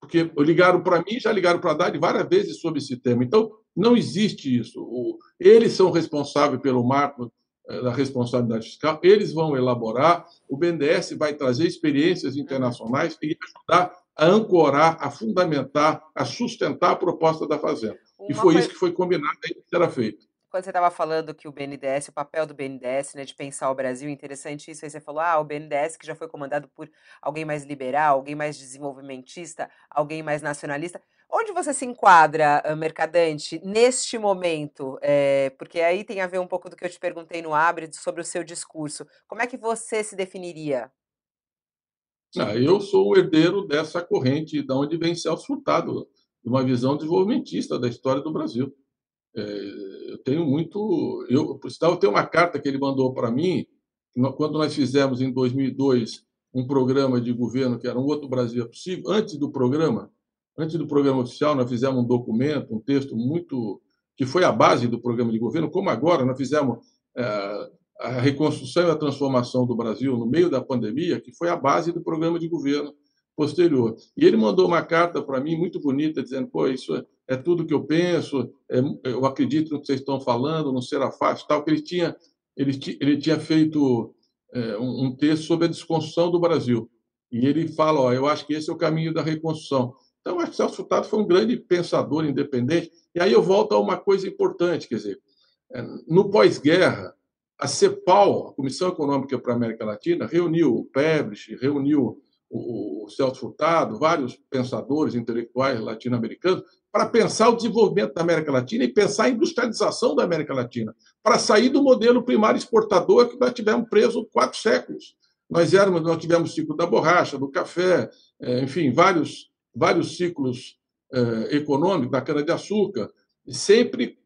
Porque ligaram para mim, já ligaram para o Haddad várias vezes sobre esse tema. Então, não existe isso. Eles são responsáveis pelo marco eh, da responsabilidade fiscal, eles vão elaborar, o BNDES vai trazer experiências internacionais e ajudar a ancorar, a fundamentar, a sustentar a proposta da Fazenda. Uma e foi coisa... isso que foi combinado e que será feito. Quando você estava falando que o BNDES, o papel do BNDES, né, de pensar o Brasil, interessante isso, aí você falou, ah, o BNDES que já foi comandado por alguém mais liberal, alguém mais desenvolvimentista, alguém mais nacionalista. Onde você se enquadra, Mercadante, neste momento? É, porque aí tem a ver um pouco do que eu te perguntei no Abre sobre o seu discurso. Como é que você se definiria? Ah, eu sou o herdeiro dessa corrente, de onde vem Celso Furtado, de uma visão desenvolvimentista da história do Brasil. É, eu tenho muito. Eu, eu tenho uma carta que ele mandou para mim, quando nós fizemos em 2002 um programa de governo que era um outro Brasil é possível. Antes do programa, antes do programa oficial, nós fizemos um documento, um texto muito que foi a base do programa de governo, como agora nós fizemos é, a reconstrução e a transformação do Brasil no meio da pandemia, que foi a base do programa de governo posterior. E ele mandou uma carta para mim muito bonita, dizendo: pô, isso é, tudo que eu penso, é, eu acredito no que vocês estão falando, não será fácil, tal. Que ele tinha, ele, ele tinha feito é, um, um, texto sobre a desconstrução do Brasil. E ele fala: ó, eu acho que esse é o caminho da reconstrução. Então, o Celso Furtado foi um grande pensador independente. E aí eu volto a uma coisa importante, quer dizer, é, no pós-guerra, a CEPAL, a Comissão Econômica para a América Latina, reuniu o Pebres, reuniu o Celso Furtado, vários pensadores intelectuais latino-americanos, para pensar o desenvolvimento da América Latina e pensar a industrialização da América Latina, para sair do modelo primário exportador que nós tivemos preso quatro séculos. Nós, éramos, nós tivemos o ciclo da borracha, do café, é, enfim, vários, vários ciclos é, econômicos, da cana-de-açúcar, sempre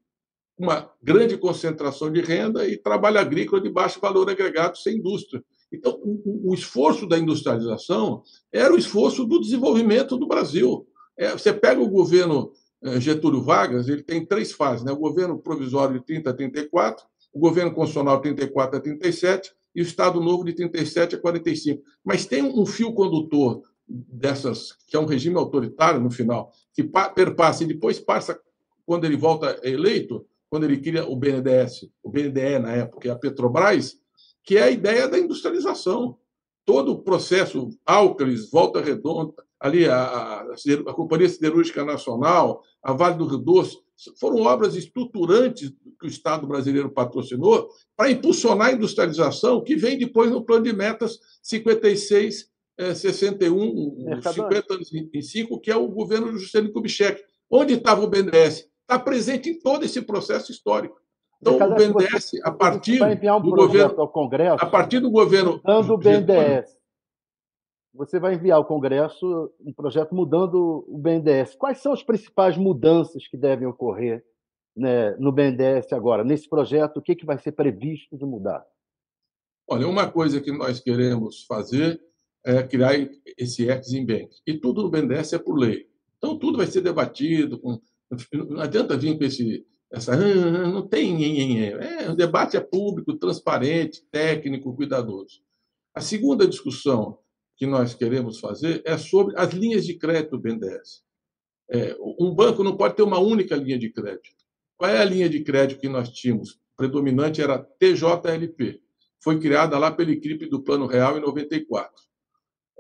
uma grande concentração de renda e trabalho agrícola de baixo valor agregado sem indústria. Então, o, o esforço da industrialização era o esforço do desenvolvimento do Brasil. É, você pega o governo é, Getúlio Vargas, ele tem três fases: né? o governo provisório de 30 a 34, o governo constitucional de 34 a 37 e o Estado Novo de 37 a 45. Mas tem um fio condutor dessas, que é um regime autoritário no final, que perpassa e depois passa, quando ele volta eleito, quando ele cria o BNDES, o BNDE na época, e a Petrobras, que é a ideia da industrialização. Todo o processo Álcalis, Volta Redonda, ali a, a, a Companhia Siderúrgica Nacional, a Vale do Rio Doce, foram obras estruturantes que o Estado brasileiro patrocinou para impulsionar a industrialização, que vem depois no plano de metas 56, é, 61, 55, que é o governo do Juscelino Kubitschek. Onde estava o BNDES? está presente em todo esse processo histórico. Então, o BNDES, a partir um do governo, ao Congresso, a partir do governo, mudando o BNDES, você vai enviar ao Congresso um projeto mudando o BNDES. Quais são as principais mudanças que devem ocorrer né, no BNDES agora, nesse projeto? O que, que vai ser previsto de mudar? Olha, uma coisa que nós queremos fazer é, criar esse Exim Bank. E tudo no BNDES é por lei. Então, tudo vai ser debatido. Com, não adianta vir com esse. Essa, ah, não tem. É, o debate é público, transparente, técnico, cuidadoso. A segunda discussão que nós queremos fazer é sobre as linhas de crédito BNDES. É, um banco não pode ter uma única linha de crédito. Qual é a linha de crédito que nós tínhamos? Predominante era TJLP. Foi criada lá pelo ICRIP do Plano Real em 94.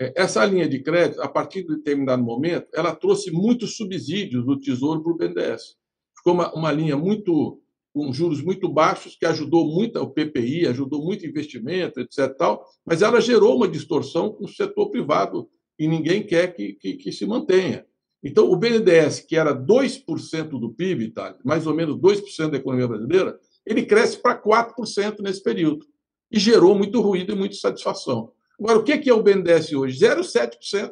É, essa linha de crédito, a partir de determinado momento, ela trouxe muitos subsídios do Tesouro para o BNDES. Ficou uma, uma linha muito com juros muito baixos, que ajudou muito o PPI, ajudou muito investimento, etc. Tal, mas ela gerou uma distorção com o setor privado e ninguém quer que, que, que se mantenha. Então, o BNDES, que era 2% do PIB, tá, mais ou menos 2% da economia brasileira, ele cresce para 4% nesse período. E gerou muito ruído e muita satisfação. Agora, o que é o BNDES hoje? 0,7%.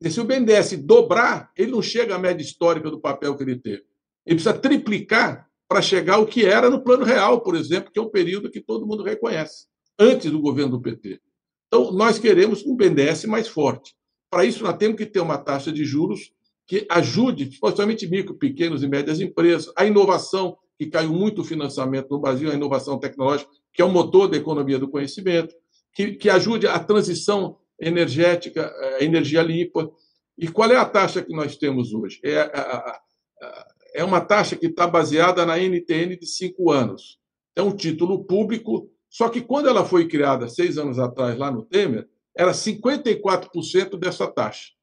E se o BNDES dobrar, ele não chega à média histórica do papel que ele teve. Ele precisa triplicar para chegar ao que era no Plano Real, por exemplo, que é um período que todo mundo reconhece, antes do governo do PT. Então, nós queremos um BNDES mais forte. Para isso, nós temos que ter uma taxa de juros que ajude, especialmente micro, pequenos e médias empresas, a inovação, que caiu muito o financiamento no Brasil, a inovação tecnológica, que é o motor da economia do conhecimento, que, que ajude a transição energética, a energia limpa. E qual é a taxa que nós temos hoje? É, a, a, a, é uma taxa que está baseada na NTN de cinco anos. É um título público, só que quando ela foi criada seis anos atrás, lá no Temer, era 54% dessa taxa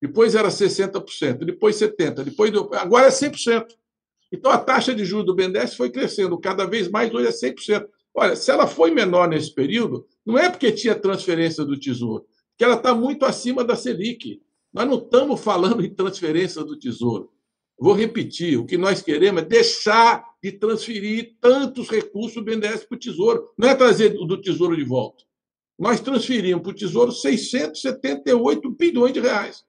depois era 60%, depois 70%, depois agora é 100%. Então a taxa de juros do BNDES foi crescendo cada vez mais, hoje é 100%. Olha, se ela foi menor nesse período, não é porque tinha transferência do Tesouro, porque ela está muito acima da Selic. Nós não estamos falando em transferência do Tesouro. Vou repetir: o que nós queremos é deixar de transferir tantos recursos do BNDES para o Tesouro. Não é trazer do Tesouro de volta. Nós transferimos para o Tesouro 678 bilhões de reais.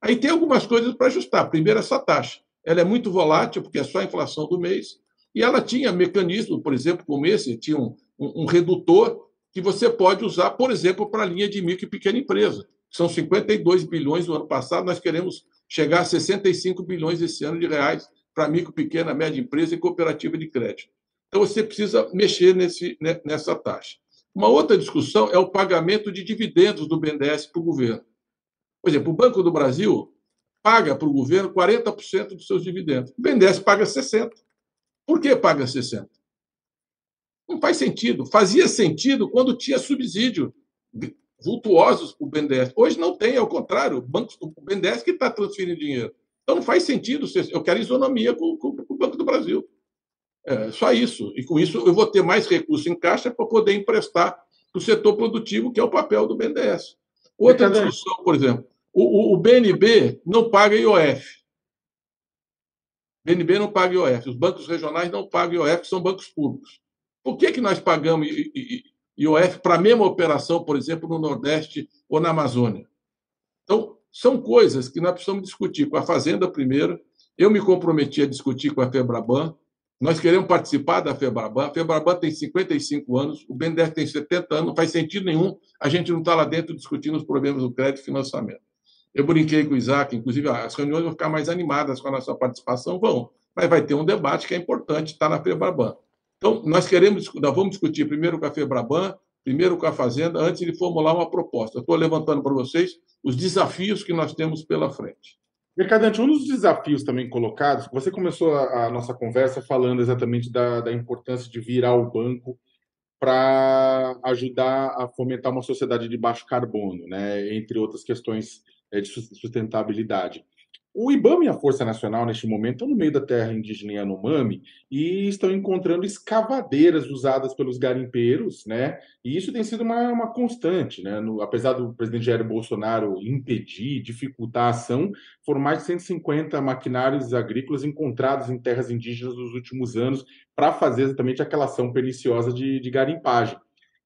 Aí tem algumas coisas para ajustar. Primeiro, essa taxa. Ela é muito volátil, porque é só a inflação do mês, e ela tinha mecanismo, por exemplo, como esse, tinha um, um, um redutor que você pode usar, por exemplo, para a linha de micro e pequena empresa. São 52 bilhões no ano passado, nós queremos chegar a 65 bilhões esse ano de reais para micro, pequena, média empresa e cooperativa de crédito. Então você precisa mexer nesse, nessa taxa. Uma outra discussão é o pagamento de dividendos do BNDES para o governo. Por exemplo, o Banco do Brasil paga para o governo 40% dos seus dividendos. O BNDES paga 60%. Por que paga 60%? Não faz sentido. Fazia sentido quando tinha subsídio vultuosos para o BNDES. Hoje não tem, ao contrário, o, banco, o BNDES que está transferindo dinheiro. Então não faz sentido. Eu quero isonomia com, com, com o Banco do Brasil. É, só isso. E com isso eu vou ter mais recursos em caixa para poder emprestar para o setor produtivo, que é o papel do BNDES. Outra discussão, por exemplo, o, o, BNB não paga IOF. O BNB não paga IOF. Os bancos regionais não pagam IOF, que são bancos públicos. Por que, que nós pagamos IOF para a mesma operação, por exemplo, no Nordeste ou na Amazônia? Então, são coisas que nós precisamos discutir com a Fazenda primeiro. Eu me comprometi a discutir com a FEBRABAN. Nós queremos participar da FEBRABAN. A FEBRABAN tem 55 anos, o BNDES tem 70 anos, não faz sentido nenhum a gente não estar tá lá dentro discutindo os problemas do crédito e financiamento. Eu brinquei com o Isaac, inclusive as reuniões vão ficar mais animadas com a nossa participação, vão, mas vai ter um debate que é importante, está na FEBRABAN. Então, nós queremos, nós vamos discutir primeiro com a FEBRABAN, primeiro com a Fazenda, antes de formular uma proposta. Estou levantando para vocês os desafios que nós temos pela frente. Mercadante, um dos desafios também colocados, você começou a, a nossa conversa falando exatamente da, da importância de virar o banco para ajudar a fomentar uma sociedade de baixo carbono, né, entre outras questões é, de sustentabilidade. O IBAMA e a Força Nacional, neste momento, estão no meio da terra indígena Yanomami e estão encontrando escavadeiras usadas pelos garimpeiros, né? E isso tem sido uma, uma constante, né? No, apesar do presidente Jair Bolsonaro impedir, dificultar a ação, foram mais de 150 maquinários agrícolas encontrados em terras indígenas nos últimos anos para fazer exatamente aquela ação perniciosa de, de garimpagem.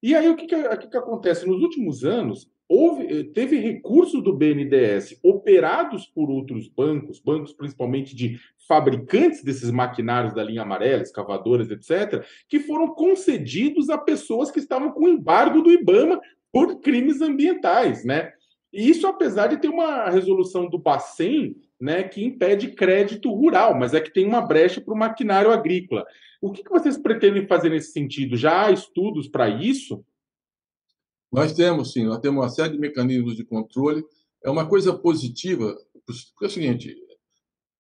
E aí, o que, que, o que, que acontece? Nos últimos anos, houve, eh, teve recursos do BNDES operados por outros bancos, bancos principalmente de fabricantes desses maquinários da linha amarela, escavadoras, etc., que foram concedidos a pessoas que estavam com embargo do IBAMA por crimes ambientais, né? E isso apesar de ter uma resolução do Bacen, né, que impede crédito rural, mas é que tem uma brecha para o maquinário agrícola. O que, que vocês pretendem fazer nesse sentido? Já há estudos para isso? Nós temos, sim, nós temos uma série de mecanismos de controle. É uma coisa positiva, porque é o seguinte,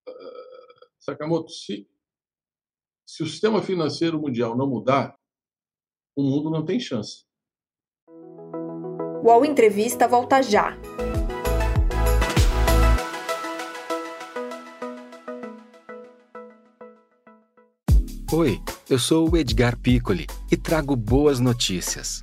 uh, Sakamoto, se, se o sistema financeiro mundial não mudar, o mundo não tem chance. O UOL Entrevista volta já. Oi, eu sou o Edgar Piccoli e trago boas notícias.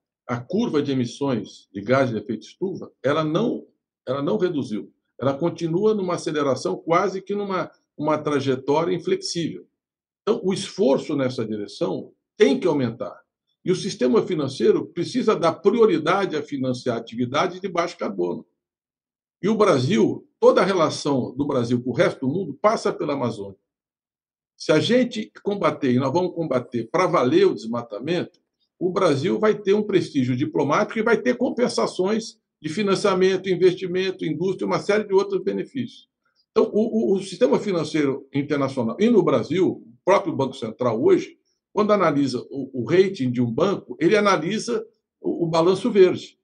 a curva de emissões de gases de efeito estufa, ela não, ela não reduziu. Ela continua numa aceleração quase que numa uma trajetória inflexível. Então, o esforço nessa direção tem que aumentar. E o sistema financeiro precisa dar prioridade a financiar atividades de baixo carbono. E o Brasil, toda a relação do Brasil com o resto do mundo passa pela Amazônia. Se a gente combater, e nós vamos combater para valer o desmatamento, o Brasil vai ter um prestígio diplomático e vai ter compensações de financiamento, investimento, indústria, uma série de outros benefícios. Então, o, o, o, sistema financeiro internacional e no Brasil, o próprio Banco Central hoje, quando analisa o, o rating de um banco, ele analisa o, balanço verde,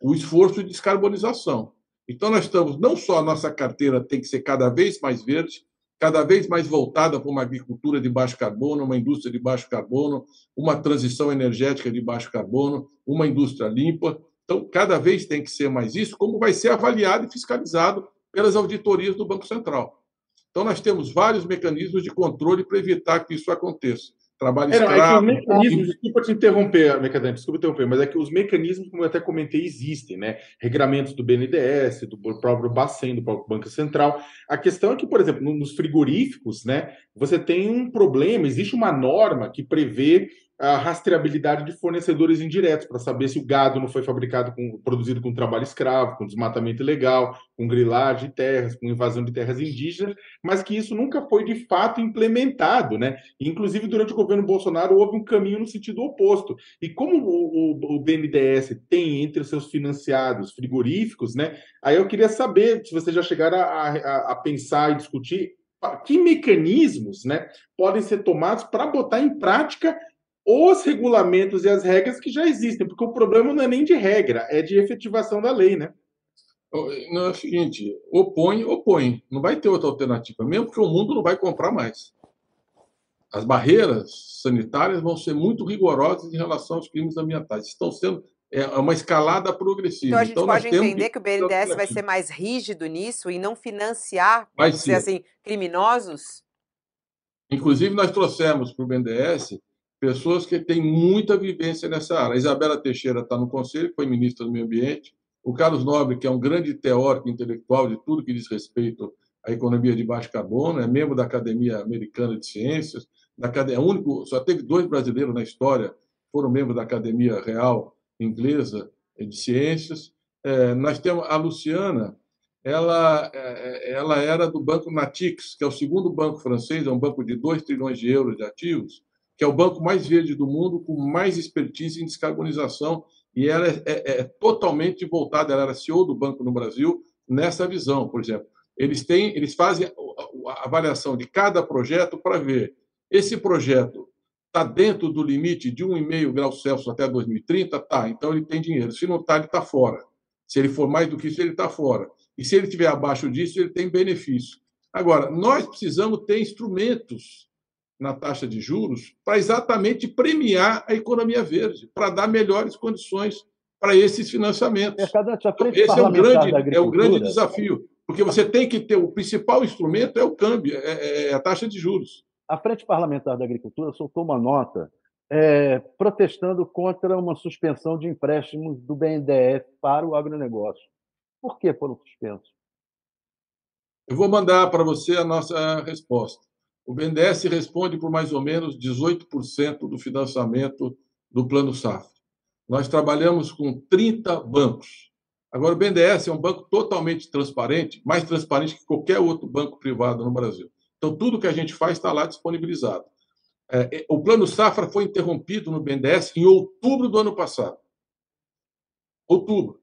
o esforço de descarbonização. Então, nós estamos, não só a nossa carteira tem que ser cada vez mais verde, cada vez mais voltada para uma agricultura de baixo carbono, uma indústria de baixo carbono, uma transição energética de baixo carbono, uma indústria limpa. Então, cada vez tem que ser mais isso, como vai ser avaliado e fiscalizado pelas auditorias do Banco Central. Então, nós temos vários mecanismos de controle para evitar que isso aconteça. Trabalho é, escravo. É mecanismos, desculpa te interromper, Mercadante, desculpa interromper, mas é que os mecanismos, como eu até comentei, existem, né? Regramentos do BNDES, do próprio Bacen, do próprio Banco Central. A questão é que, por exemplo, nos frigoríficos, né, você tem um problema, existe uma norma que prevê a rastreabilidade de fornecedores indiretos, para saber se o gado não foi fabricado com, produzido com trabalho escravo, com desmatamento ilegal, com grilagem de terras, com invasão de terras indígenas, mas que isso nunca foi de fato implementado, né? Inclusive, durante o governo Bolsonaro, houve um caminho no sentido oposto. E como o, o, o BNDES tem entre seus financiados frigoríficos, né? Aí eu queria saber se vocês já chegaram a, a, a pensar e discutir que mecanismos né, podem ser tomados para botar em prática os regulamentos e as regras que já existem, porque o problema não é nem de regra, é de efetivação da lei, né? Não, é o seguinte, opõe, opõe. Não vai ter outra alternativa, mesmo porque o mundo não vai comprar mais. As barreiras sanitárias vão ser muito rigorosas em relação aos crimes ambientais. Estão sendo é uma escalada progressiva. Então a gente então, pode entender que, que o BNDES vai ser mais rígido nisso e não financiar, vamos dizer assim, criminosos? Inclusive, nós trouxemos para o BNDES pessoas que têm muita vivência nessa área. A Isabela Teixeira está no conselho, foi ministra do Meio Ambiente. O Carlos Nobre, que é um grande teórico intelectual de tudo que diz respeito à economia de baixo carbono, é membro da Academia Americana de Ciências, da é único, só teve dois brasileiros na história foram membros da Academia Real Inglesa de Ciências. É, nós temos a Luciana, ela, é, ela era do Banco Natix, que é o segundo banco francês, é um banco de 2 trilhões de euros de ativos, que é o banco mais verde do mundo, com mais expertise em descarbonização, e ela é, é, é totalmente voltada, ela era CEO do banco no Brasil, nessa visão, por exemplo. Eles têm, eles fazem a avaliação de cada projeto para ver esse projeto está dentro do limite de 1,5 graus Celsius até 2030, tá, então ele tem dinheiro. Se não está, ele está fora. Se ele for mais do que isso, ele está fora. E se ele estiver abaixo disso, ele tem benefício. Agora, nós precisamos ter instrumentos na taxa de juros para exatamente premiar a economia verde, para dar melhores condições para esses financiamentos. Então, esse é o, grande, é o grande desafio, porque você tem que ter o principal instrumento é o câmbio, é, é, é a taxa de juros. A Frente Parlamentar da Agricultura soltou uma nota é, protestando contra uma suspensão de empréstimos do BNDES para o agronegócio. Por que foram suspensos? Eu vou mandar para você a nossa resposta. O BNDES responde por mais ou menos 18% do financiamento do Plano Safra. Nós trabalhamos com 30 bancos. Agora, o BNDES é um banco totalmente transparente, mais transparente que qualquer outro banco privado no Brasil. Então, tudo que a gente faz está lá disponibilizado. É, é, o Plano Safra foi interrompido no BNDES em outubro do ano passado. Outubro.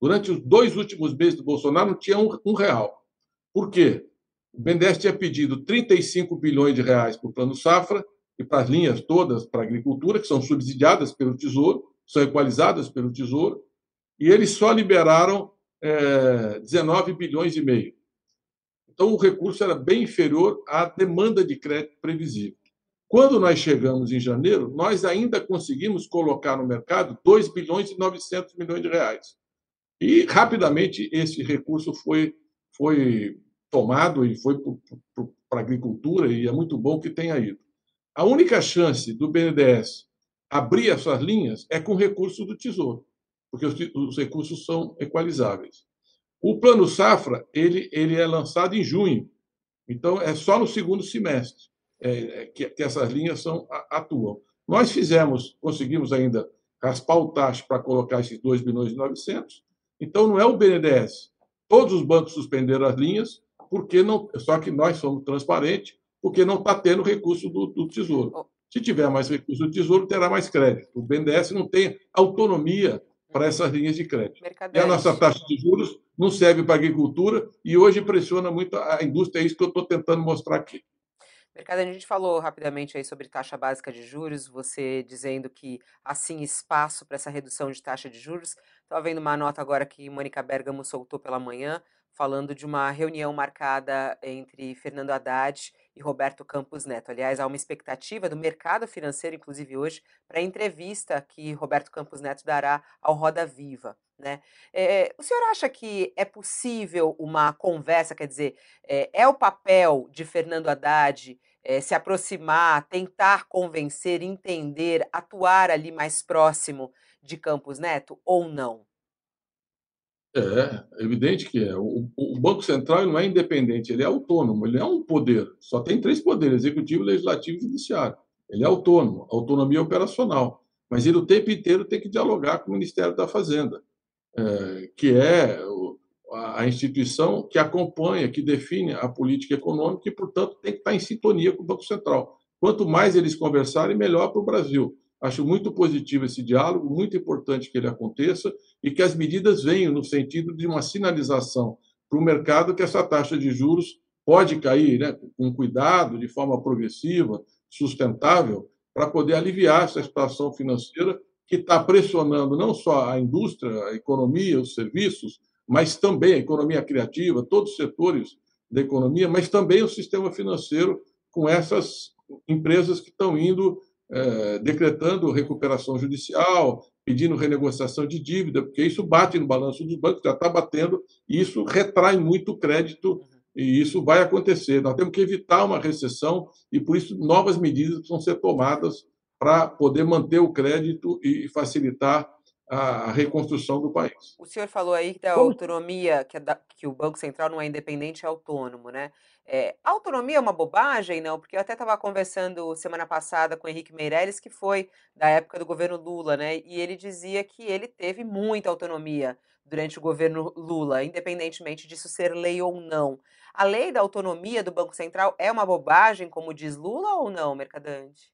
Durante os dois últimos meses do Bolsonaro, não tinha um, um real. Por quê? O BNDES tinha pedido 35 bilhões de reais para o Plano Safra e para as linhas todas para a agricultura, que são subsidiadas pelo Tesouro, são equalizadas pelo Tesouro, e eles só liberaram é, 19 bilhões e meio. Então, o recurso era bem inferior à demanda de crédito previsível. Quando nós chegamos em janeiro, nós ainda conseguimos colocar no mercado 2 bilhões e 900 milhões de reais. E, rapidamente, esse recurso foi, foi tomado e foi para a agricultura, e é muito bom que tenha ido. A única chance do BNDES abrir essas linhas é com recurso do Tesouro porque os, os recursos são equalizáveis. O plano safra ele, ele é lançado em junho, então é só no segundo semestre é, é que, que, essas linhas são, atuam. Nós fizemos, conseguimos ainda raspar o taxa para colocar esses 2 bilhões e 900, então não é o BNDES. Todos os bancos suspenderam as linhas, porque não, só que nós somos transparentes, porque não está tendo recurso do, do Tesouro. Se tiver mais recurso do Tesouro, terá mais crédito. O BNDES não tem autonomia para essas linhas de crédito. E a nossa taxa de juros não serve para a agricultura e hoje pressiona muito a indústria, é isso que eu estou tentando mostrar aqui. Mercado, a gente falou rapidamente aí sobre taxa básica de juros, você dizendo que há sim espaço para essa redução de taxa de juros. Estava vendo uma nota agora que Mônica Bergamo soltou pela manhã, falando de uma reunião marcada entre Fernando Haddad e Roberto Campos Neto. Aliás, há uma expectativa do mercado financeiro, inclusive hoje, para a entrevista que Roberto Campos Neto dará ao Roda Viva. Né? É, o senhor acha que é possível uma conversa, quer dizer, é, é o papel de Fernando Haddad é, se aproximar, tentar convencer, entender, atuar ali mais próximo de Campos Neto ou não? É, é evidente que é. O, o, Banco Central não é independente, ele é autônomo, ele é um poder. Só tem três poderes: executivo, legislativo e judiciário. Ele é autônomo, autonomia operacional. Mas ele o tempo inteiro tem que dialogar com o Ministério da Fazenda, é, que é a instituição que acompanha, que define a política econômica e, portanto, tem que estar em sintonia com o Banco Central. Quanto mais eles conversarem, melhor para o Brasil. Acho muito positivo esse diálogo, muito importante que ele aconteça e que as medidas venham no sentido de uma sinalização para o mercado que essa taxa de juros pode cair né, com cuidado, de forma progressiva, sustentável, para poder aliviar essa situação financeira que está pressionando não só a indústria, a economia, os serviços, mas também a economia criativa, todos os setores da economia, mas também o sistema financeiro com essas empresas que estão indo é, decretando recuperação judicial, pedindo renegociação de dívida, porque isso bate no balanço dos bancos, já está batendo, e isso retrai muito crédito, e isso vai acontecer. Nós temos que evitar uma recessão, e por isso novas medidas precisam ser tomadas para poder manter o crédito e facilitar a reconstrução do país. O senhor falou aí da autonomia, que, é da, que o Banco Central não é independente, é autônomo, né? É, autonomia é uma bobagem, não? Porque eu até estava conversando semana passada com o Henrique Meirelles, que foi da época do governo Lula, né? E ele dizia que ele teve muita autonomia durante o governo Lula, independentemente disso ser lei ou não. A lei da autonomia do Banco Central é uma bobagem, como diz Lula, ou não, Mercadante?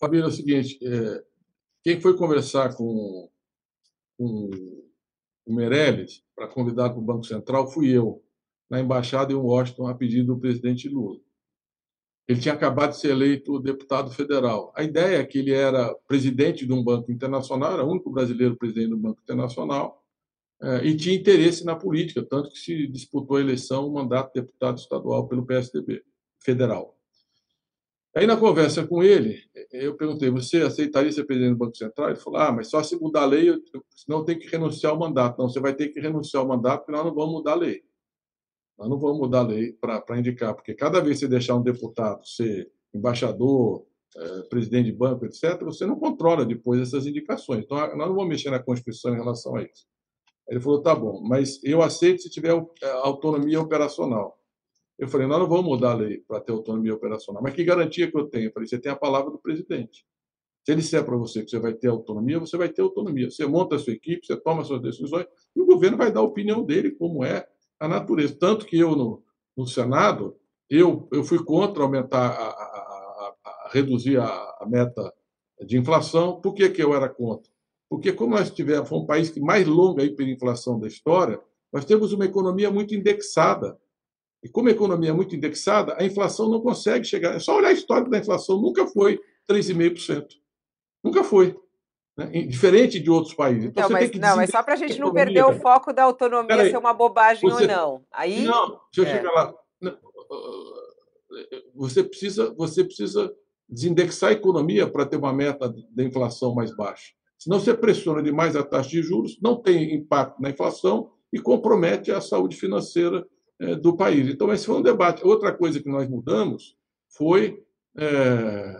Família, é o seguinte: é, quem foi conversar com com o Meirelles para convidar para o Banco Central fui eu, na embaixada em Washington, a pedido do presidente Lula. Ele tinha acabado de ser eleito deputado federal. A ideia é que ele era presidente de um banco internacional, era o único brasileiro presidente do Banco Internacional, eh, e tinha interesse na política, tanto que se disputou a eleição, o mandato de deputado estadual pelo PSDB federal. Aí, na conversa com ele, eu perguntei: você aceitaria ser presidente do Banco Central? Ele falou: ah, mas só se mudar a lei, senão tem que renunciar ao mandato. Não, você vai ter que renunciar ao mandato, porque nós não vamos mudar a lei. Nós não vamos mudar a lei para indicar, porque cada vez que você deixar um deputado ser embaixador, é, presidente de banco, etc., você não controla depois essas indicações. Então, nós não vamos mexer na Constituição em relação a isso. Ele falou: tá bom, mas eu aceito se tiver é, autonomia operacional. Eu falei: nós não vamos mudar a lei para ter autonomia operacional. Mas que garantia que eu tenho? Eu falei: você tem a palavra do presidente. Se ele disser para você que você vai ter autonomia, você vai ter autonomia. Você monta a sua equipe, você toma suas decisões, e o governo vai dar a opinião dele, como é a natureza. Tanto que eu, no, no Senado, eu, eu fui contra aumentar, a, a, a, a reduzir a, meta de inflação. Por que, que eu era contra? Porque, como nós tivemos, foi um país que mais longa hiperinflação da história, nós temos uma economia muito indexada. E como a economia é muito indexada, a inflação não consegue chegar. É só olhar a história da inflação, nunca foi 3,5%. Nunca foi. Né? Diferente de outros países. Então, não, mas, não, mas só para a gente não perder o foco da autonomia ser uma bobagem você, ou não. Aí, não, deixa eu é. chegar lá. Você precisa, você precisa desindexar a economia para ter uma meta de inflação mais baixa. Senão você pressiona demais a taxa de juros, não tem impacto na inflação e compromete a saúde financeira do país. Então, esse foi um debate. Outra coisa que nós mudamos foi é,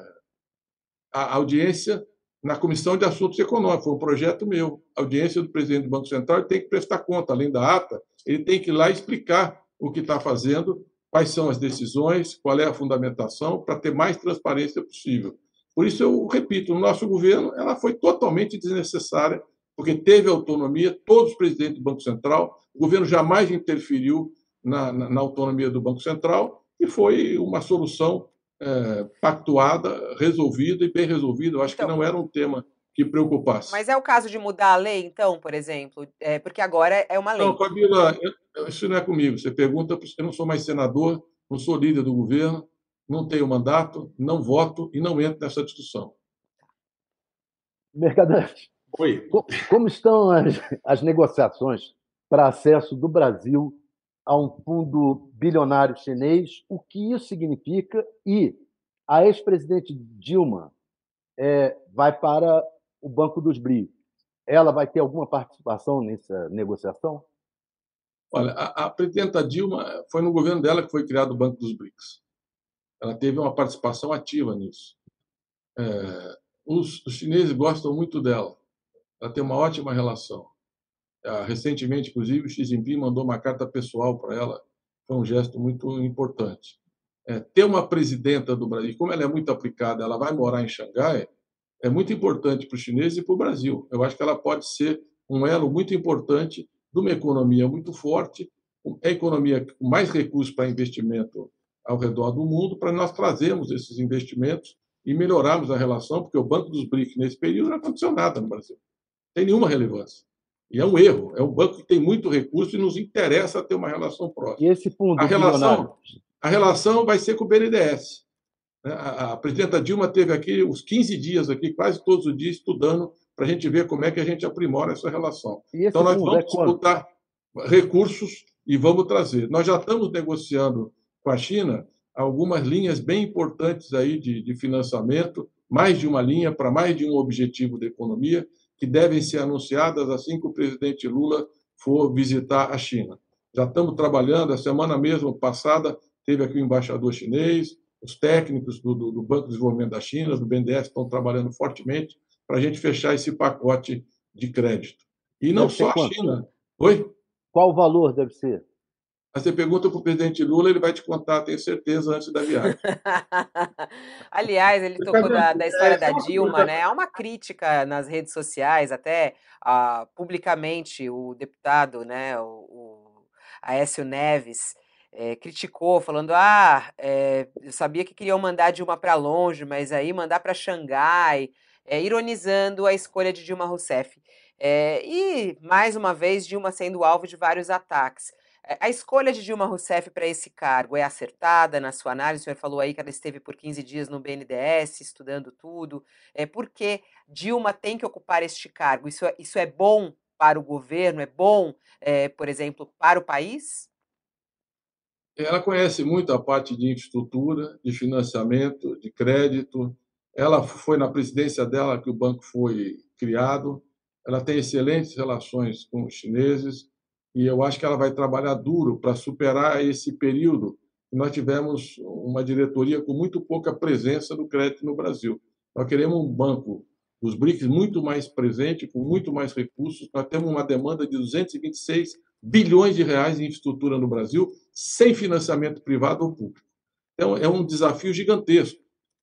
a audiência na Comissão de Assuntos Econômicos. Foi um projeto meu. A audiência do presidente do Banco Central tem que prestar conta, além da ata, ele tem que ir lá explicar o que está fazendo, quais são as decisões, qual é a fundamentação, para ter mais transparência possível. Por isso, eu repito, no nosso governo, ela foi totalmente desnecessária, porque teve autonomia, todos os presidentes do Banco Central, o governo jamais interferiu na, na, na autonomia do Banco Central, e foi uma solução é, pactuada, resolvida e bem resolvida. Eu acho então, que não era um tema que preocupasse. Mas é o caso de mudar a lei, então, por exemplo? É, porque agora é uma lei. Não, Camila, isso não é comigo. Você pergunta, eu não sou mais senador, não sou líder do governo, não tenho mandato, não voto e não entro nessa discussão. Mercadante. Oi. Como estão as, as negociações para acesso do Brasil a um fundo bilionário chinês, o que isso significa e a ex-presidente Dilma é, vai para o Banco dos BRICS. Ela vai ter alguma participação nessa negociação? Olha, a, a, presidenta Dilma foi no governo dela que foi criado o Banco dos BRICS. Ela teve uma participação ativa nisso. É, os, os chineses gostam muito dela. Ela tem uma ótima relação. Ah, recentemente, inclusive, o Xi Jinping mandou uma carta pessoal para ela, foi um gesto muito importante. É, ter uma presidenta do Brasil, como ela é muito aplicada, ela vai morar em Xangai, é muito importante para os chineses e para o Brasil. Eu acho que ela pode ser um elo muito importante de uma economia muito forte, a economia com mais recursos para investimento ao redor do mundo, para nós trazermos esses investimentos e melhorarmos a relação, porque o Banco dos BRICS, nesse período, não aconteceu nada no Brasil. Não tem nenhuma relevância. E é um erro. É um banco que tem muito recurso e nos interessa ter uma relação próxima. E esse fundo a relação, a relação vai ser com o BNDES. Né? A, a presidenta Dilma teve aqui uns 15 dias aqui, quase todos os dias, estudando para a gente ver como é que a gente aprimora essa relação. Então, nós vamos é disputar recursos e vamos trazer. Nós já estamos negociando com a China algumas linhas bem importantes aí de, de financiamento, mais de uma linha para mais de um objetivo da economia que devem ser anunciadas assim que o presidente Lula for visitar a China. Já estamos trabalhando, a semana mesmo passada teve aqui o embaixador chinês, os técnicos do, do, Banco de Desenvolvimento da China, do BNDES, estão trabalhando fortemente para a gente fechar esse pacote de crédito. E não só a China. Oi? Qual o valor deve ser? Você pergunta para o presidente Lula, ele vai te contar, tenho certeza, antes da viagem. Aliás, ele tocou da, da história da Dilma, né? Há uma crítica nas redes sociais, até uh, publicamente, o deputado, né, o, o Aécio Neves, é, criticou, falando: ah, é, eu sabia que queriam mandar Dilma para longe, mas aí mandar para Xangai, é, ironizando a escolha de Dilma Rousseff. e, mais uma vez, Dilma sendo alvo de vários ataques. A escolha de Dilma Rousseff para esse cargo é acertada na sua análise? O senhor falou aí que ela esteve por 15 dias no BNDES estudando tudo. É, por que Dilma tem que ocupar este cargo? Isso é, isso é bom para o governo? É bom, é, por exemplo, para o país? Ela conhece muito a parte de infraestrutura, de financiamento, de crédito. Ela foi na presidência dela que o banco foi criado. Ela tem excelentes relações com os chineses e eu acho que ela vai trabalhar duro para superar esse período nós tivemos uma diretoria com muito pouca presença do crédito no Brasil. Nós queremos um banco dos BRICS muito mais presente, com muito mais recursos. Nós temos uma demanda de 226 bilhões de reais em infraestrutura no Brasil, sem financiamento privado ou público. Então, é um desafio gigantesco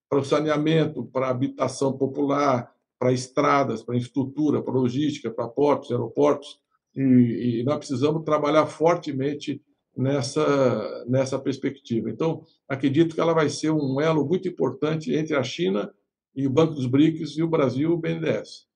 para o saneamento, para a habitação popular, para estradas, para infraestrutura, para logística, para portos, aeroportos. E, e nós precisamos trabalhar fortemente nessa, nessa perspectiva. Então, acredito que ela vai ser um elo muito importante entre a China e o Banco dos BRICS e o Brasil, o BNDES.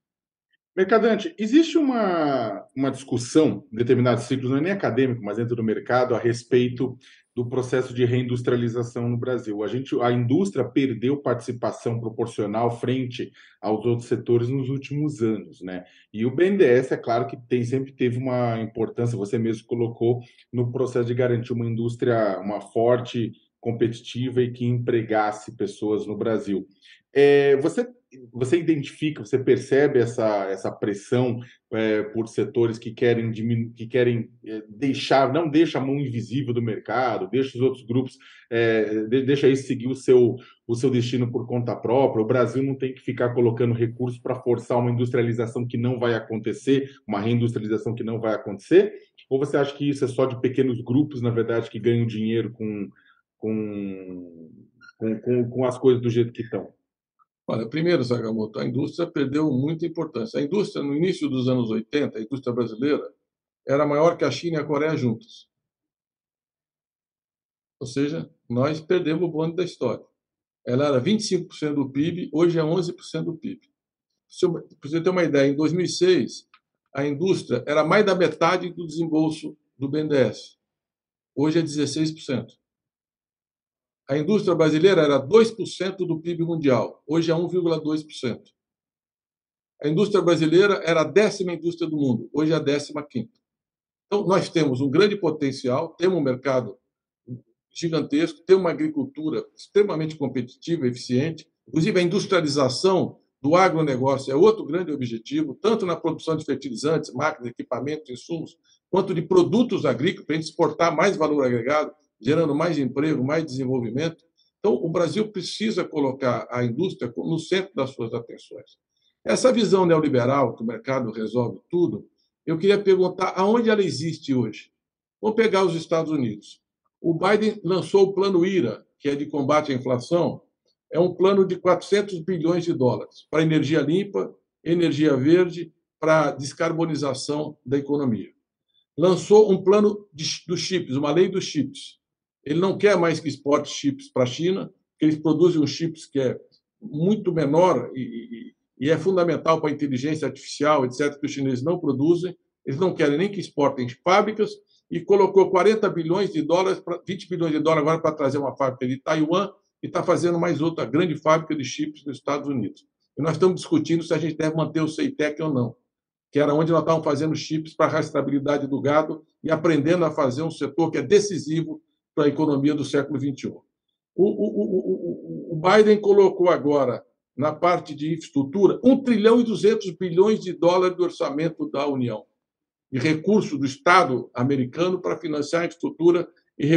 Mercadante, existe uma, uma discussão em determinados ciclos, não é nem acadêmico, mas dentro do mercado, a respeito do processo de reindustrialização no Brasil. A, gente, a indústria perdeu participação proporcional frente aos outros setores nos últimos anos, né? E o BNDES, é claro que tem, sempre teve uma importância, você mesmo colocou, no processo de garantir uma indústria, uma forte, competitiva e que empregasse pessoas no Brasil. É, você, você identifica, você percebe essa, essa pressão é, por setores que querem, que querem é, deixar, não deixa a mão invisível do mercado, deixa os outros grupos, é, deixa isso seguir o seu, o seu destino por conta própria. O Brasil não tem que ficar colocando recursos para forçar uma industrialização que não vai acontecer, uma reindustrialização que não vai acontecer? Ou você acha que isso é só de pequenos grupos, na verdade, que ganham dinheiro com, com, com, com, com as coisas do jeito que estão? Olha, primeiro, Sakamoto, a indústria perdeu muita importância. A indústria, no início dos anos 80, a indústria brasileira, era maior que a China e a Coreia juntas. Ou seja, nós perdemos o bonde da história. Ela era 25% do PIB, hoje é 11% do PIB. Para você ter uma ideia, em 2006, a indústria era mais da metade do desembolso do BNDES. Hoje é 16%. A indústria brasileira era 2% do PIB mundial, hoje é 1,2%. A indústria brasileira era a décima indústria do mundo, hoje é a décima quinta. Então, nós temos um grande potencial, temos um mercado gigantesco, temos uma agricultura extremamente competitiva, eficiente. Inclusive, a industrialização do agronegócio é outro grande objetivo, tanto na produção de fertilizantes, máquinas, equipamentos, insumos, quanto de produtos agrícolas, para a gente exportar mais valor agregado gerando mais emprego, mais desenvolvimento. Então, o Brasil precisa colocar a indústria no centro das suas atenções. Essa visão neoliberal, que o mercado resolve tudo, eu queria perguntar aonde ela existe hoje. Vamos pegar os Estados Unidos. O Biden lançou o Plano IRA, que é de combate à inflação, é um plano de 400 bilhões de dólares para energia limpa, energia verde, para descarbonização da economia. Lançou um plano dos chips, uma lei dos chips, ele não quer mais que exporte chips para a China, porque eles produzem um chips que é muito menor e, e, e é fundamental para a inteligência artificial, etc., que os chineses não produzem. Eles não querem nem que exportem fábricas e colocou 40 bilhões de dólares, 20 bilhões de dólares agora para trazer uma fábrica de Taiwan e está fazendo mais outra grande fábrica de chips nos Estados Unidos. E nós estamos discutindo se a gente deve manter o CEITEC ou não, que era onde nós estávamos fazendo chips para a rastreabilidade do gado e aprendendo a fazer um setor que é decisivo para a economia do século XXI. O, o, o, o, Biden colocou agora, na parte de infraestrutura, 1 trilhão e 200 bilhões de dólares do orçamento da União, de recurso do Estado americano para financiar a infraestrutura e,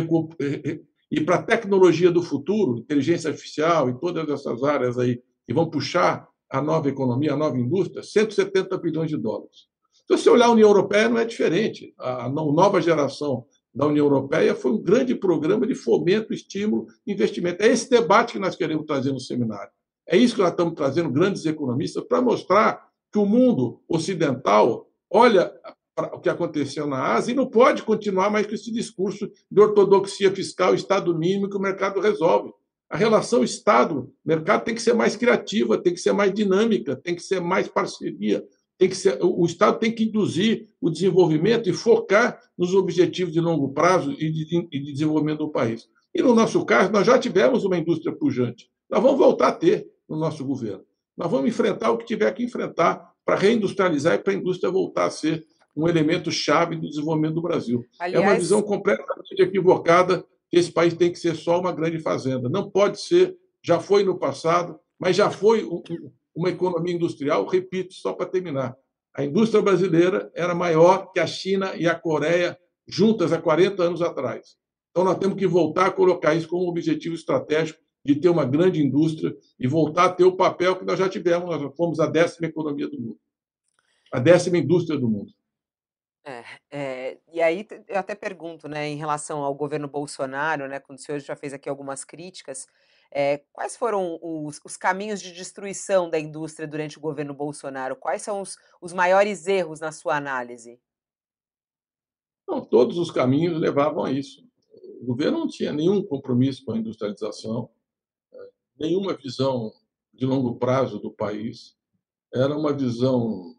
e para a tecnologia do futuro, inteligência artificial e todas essas áreas aí, que vão puxar a nova economia, a nova indústria, 170 bilhões de dólares. Se você olhar a União Europeia, não é diferente. A nova geração da União Europeia foi um grande programa de fomento, estímulo, investimento. É esse debate que nós queremos trazer no seminário. É isso que nós estamos trazendo grandes economistas para mostrar que o mundo ocidental olha para o que aconteceu na Ásia e não pode continuar mais com esse discurso de ortodoxia fiscal, Estado mínimo que o mercado resolve. A relação Estado-mercado tem que ser mais criativa, tem que ser mais dinâmica, tem que ser mais parceria, tem que ser, o Estado tem que induzir o desenvolvimento e focar nos objetivos de longo prazo e de, de, desenvolvimento do país. E no nosso caso, nós já tivemos uma indústria pujante. Nós vamos voltar a ter no nosso governo. Nós vamos enfrentar o que tiver que enfrentar para reindustrializar e para a indústria voltar a ser um elemento chave do desenvolvimento do Brasil. Aliás... É uma visão completamente equivocada que esse país tem que ser só uma grande fazenda. Não pode ser, já foi no passado, mas já foi uma economia industrial, repito, só para terminar. A indústria brasileira era maior que a China e a Coreia juntas há 40 anos atrás. Então, nós temos que voltar a colocar isso como objetivo estratégico de ter uma grande indústria e voltar a ter o papel que nós já tivemos. Nós fomos a décima economia do mundo, a décima indústria do mundo. É, é, e aí eu até pergunto, né, em relação ao governo Bolsonaro, né, quando o senhor já fez aqui algumas críticas, é, quais foram os, os, caminhos de destruição da indústria durante o governo Bolsonaro? Quais são os, os maiores erros na sua análise? Não, todos os caminhos levavam a isso. O governo não tinha nenhum compromisso com a industrialização, é, nenhuma visão de longo prazo do país. Era uma visão,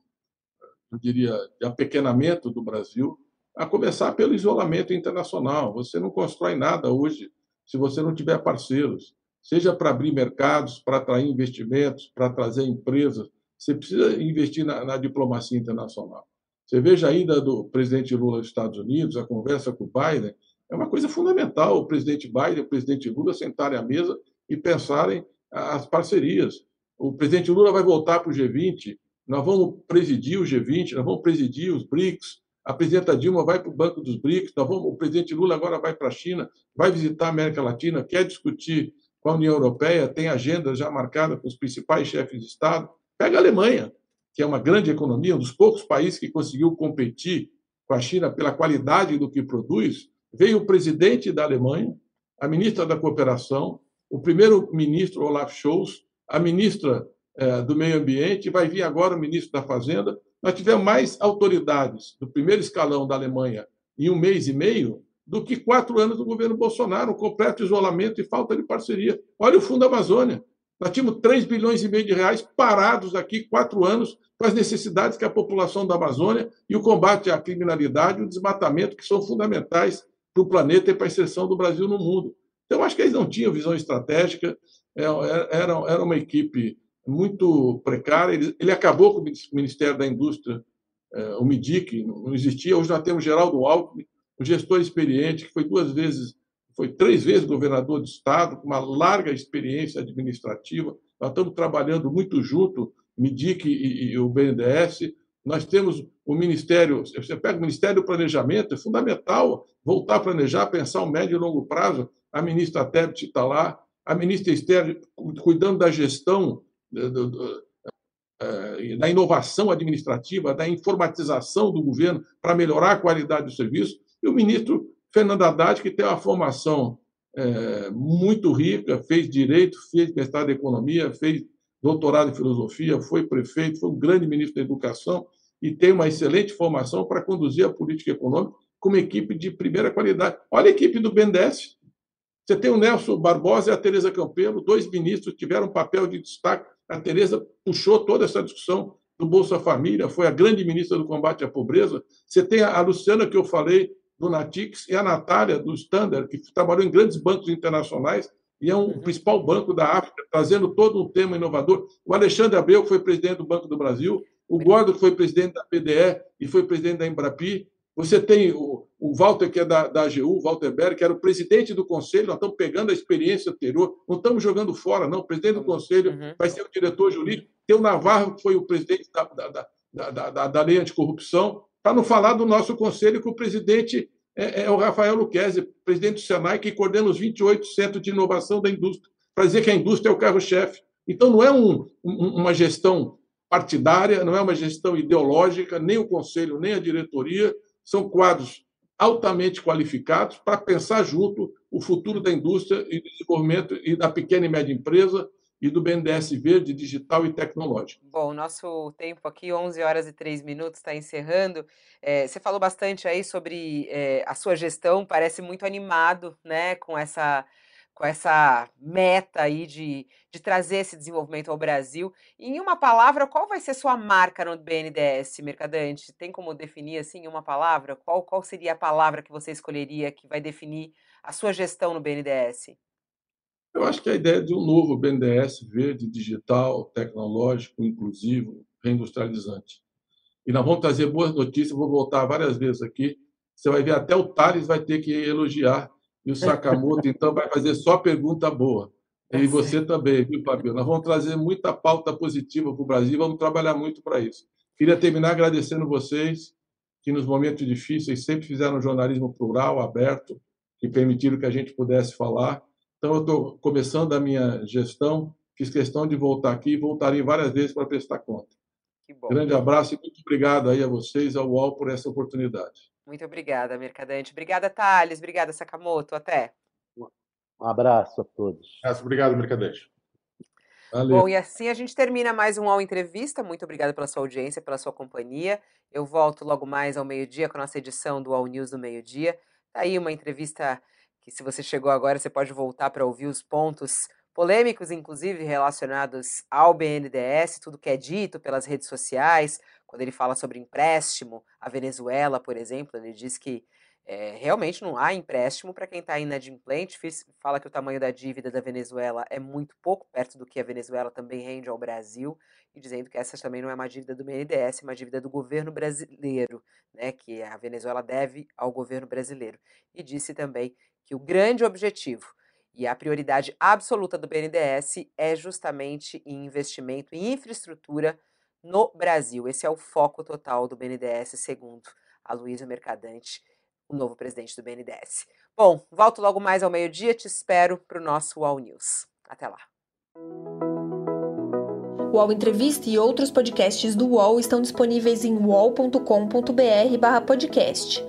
eu diria, de apequenamento do Brasil, a começar pelo isolamento internacional. Você não constrói nada hoje se você não tiver parceiros seja para abrir mercados, para atrair investimentos, para trazer empresas. Você precisa investir na, na, diplomacia internacional. Você veja a ida do presidente Lula aos Estados Unidos, a conversa com o Biden, é uma coisa fundamental o presidente Biden e o presidente Lula sentarem à mesa e pensarem as parcerias. O presidente Lula vai voltar para o G20, nós vamos presidir o G20, nós vamos presidir os BRICS, a presidenta Dilma vai para o Banco dos BRICS, nós vamos, o presidente Lula agora vai para a China, vai visitar a América Latina, quer discutir com a União Europeia, tem agenda já marcada com os principais chefes de Estado. Pega a Alemanha, que é uma grande economia, um dos poucos países que conseguiu competir com a China pela qualidade do que produz. Veio o presidente da Alemanha, a ministra da Cooperação, o primeiro-ministro Olaf Scholz, a ministra eh, do Meio Ambiente, vai vir agora o ministro da Fazenda. Nós tivemos mais autoridades do primeiro escalão da Alemanha em um mês e meio do que quatro anos do governo Bolsonaro, um completo isolamento e falta de parceria. Olha o Fundo Amazônia. Nós tínhamos 3 bilhões e meio de reais parados aqui quatro anos para as necessidades que a população da Amazônia e o combate à criminalidade e o desmatamento, que são fundamentais para o planeta e para a inserção do Brasil no mundo. Então, acho que eles não tinham visão estratégica, é, era, era uma equipe muito precária. Ele, ele acabou com o Ministério da Indústria, é, o MIDIC, não existia. Hoje nós temos Geraldo Alckmin, um gestor experiente, que foi duas vezes, foi três vezes governador do Estado, com uma larga experiência administrativa. Nós estamos trabalhando muito junto, MIDIC e, e o BNDES. Nós temos o Ministério, você pega o Ministério do Planejamento, é fundamental voltar a planejar, pensar um médio e longo prazo. A ministra Tebet está lá, a ministra Esther cuidando da gestão eh, da inovação administrativa, da informatização do governo para melhorar a qualidade do serviço e o ministro Fernando Haddad, que tem uma formação é, muito rica, fez direito, fez mestrado em economia, fez doutorado em filosofia, foi prefeito, foi um grande ministro da educação e tem uma excelente formação para conduzir a política econômica com uma equipe de primeira qualidade. Olha a equipe do BNDES. Você tem o Nelson Barbosa e a Tereza Campelo, dois ministros tiveram um papel de destaque. A Tereza puxou toda essa discussão do Bolsa Família, foi a grande ministra do combate à pobreza. Você tem a Luciana, que eu falei, do Natix, e a Natália, do Standard, que trabalhou em grandes bancos internacionais e é um uhum. principal banco da África, trazendo todo um tema inovador. O Alexandre Abreu foi presidente do Banco do Brasil, o Gordo foi presidente da PDE e foi presidente da Embrapi. Você tem o, o Walter, que é da, da AGU, Walter Berg, que era o presidente do conselho. Nós estamos pegando a experiência anterior, não estamos jogando fora, não. O presidente do conselho uhum. vai ser o diretor jurídico. Tem o Navarro, que foi o presidente da, da, da, da, da lei anticorrupção. Para não falar do nosso conselho, que o presidente é, é o Rafael Luquezzi, presidente do Senai, que coordena os 28 centros de inovação da indústria, para dizer que a indústria é o carro-chefe. Então, não é um, uma gestão partidária, não é uma gestão ideológica, nem o conselho, nem a diretoria, são quadros altamente qualificados para pensar junto o futuro da indústria e do desenvolvimento e da pequena e média empresa e do BNDES Verde, digital e tecnológico. Bom, nosso tempo aqui, 11 horas e 3 minutos, está encerrando. É, você falou bastante aí sobre é, a sua gestão, parece muito animado né, com essa com essa meta aí de, de trazer esse desenvolvimento ao Brasil. E, em uma palavra, qual vai ser sua marca no BNDES, Mercadante? Tem como definir assim em uma palavra? Qual, qual seria a palavra que você escolheria que vai definir a sua gestão no BNDES? Eu acho que a ideia de um novo BNDES verde, digital, tecnológico, inclusivo, reindustrializante. E nós vamos trazer boas notícias, vou voltar várias vezes aqui. Você vai ver, até o Thales vai ter que elogiar, e o Sakamoto, então, vai fazer só pergunta boa. E você também, viu, Fabio? Nós vamos trazer muita pauta positiva para o Brasil, vamos trabalhar muito para isso. Queria terminar agradecendo vocês, que nos momentos difíceis sempre fizeram jornalismo plural, aberto, que permitiram que a gente pudesse falar. Então, eu estou começando a minha gestão, fiz questão de voltar aqui e voltarei várias vezes para prestar conta. Grande abraço e muito obrigado aí a vocês, ao UOL, por essa oportunidade. Muito obrigada, Mercadante. Obrigada, Thales. Obrigada, Sakamoto. Até. Um abraço a todos. Obrigado, Mercadante. Valeu. Bom, e assim a gente termina mais um UOL Entrevista. Muito obrigada pela sua audiência, pela sua companhia. Eu volto logo mais ao meio-dia com a nossa edição do UOL News do meio-dia. Tá aí uma entrevista que, se você chegou agora, você pode voltar para ouvir os pontos polêmicos, inclusive relacionados ao BNDES, tudo que é dito pelas redes sociais. Quando ele fala sobre empréstimo à Venezuela, por exemplo, ele diz que é, realmente não há empréstimo para quem está inadimplente. Fala que o tamanho da dívida da Venezuela é muito pouco, perto do que a Venezuela também rende ao Brasil, e dizendo que essa também não é uma dívida do BNDES, é uma dívida do governo brasileiro, né, que a Venezuela deve ao governo brasileiro. E disse também que o grande objetivo e a prioridade absoluta do BNDES é justamente em investimento em infraestrutura no Brasil. Esse é o foco total do BNDES, segundo a Luísa Mercadante o novo presidente do BNDES. Bom, volto logo mais ao meio-dia, te espero para o nosso UOL News. Até lá. O UOL Entrevista e outros podcasts do UOL estão disponíveis em uol.com.br/podcast.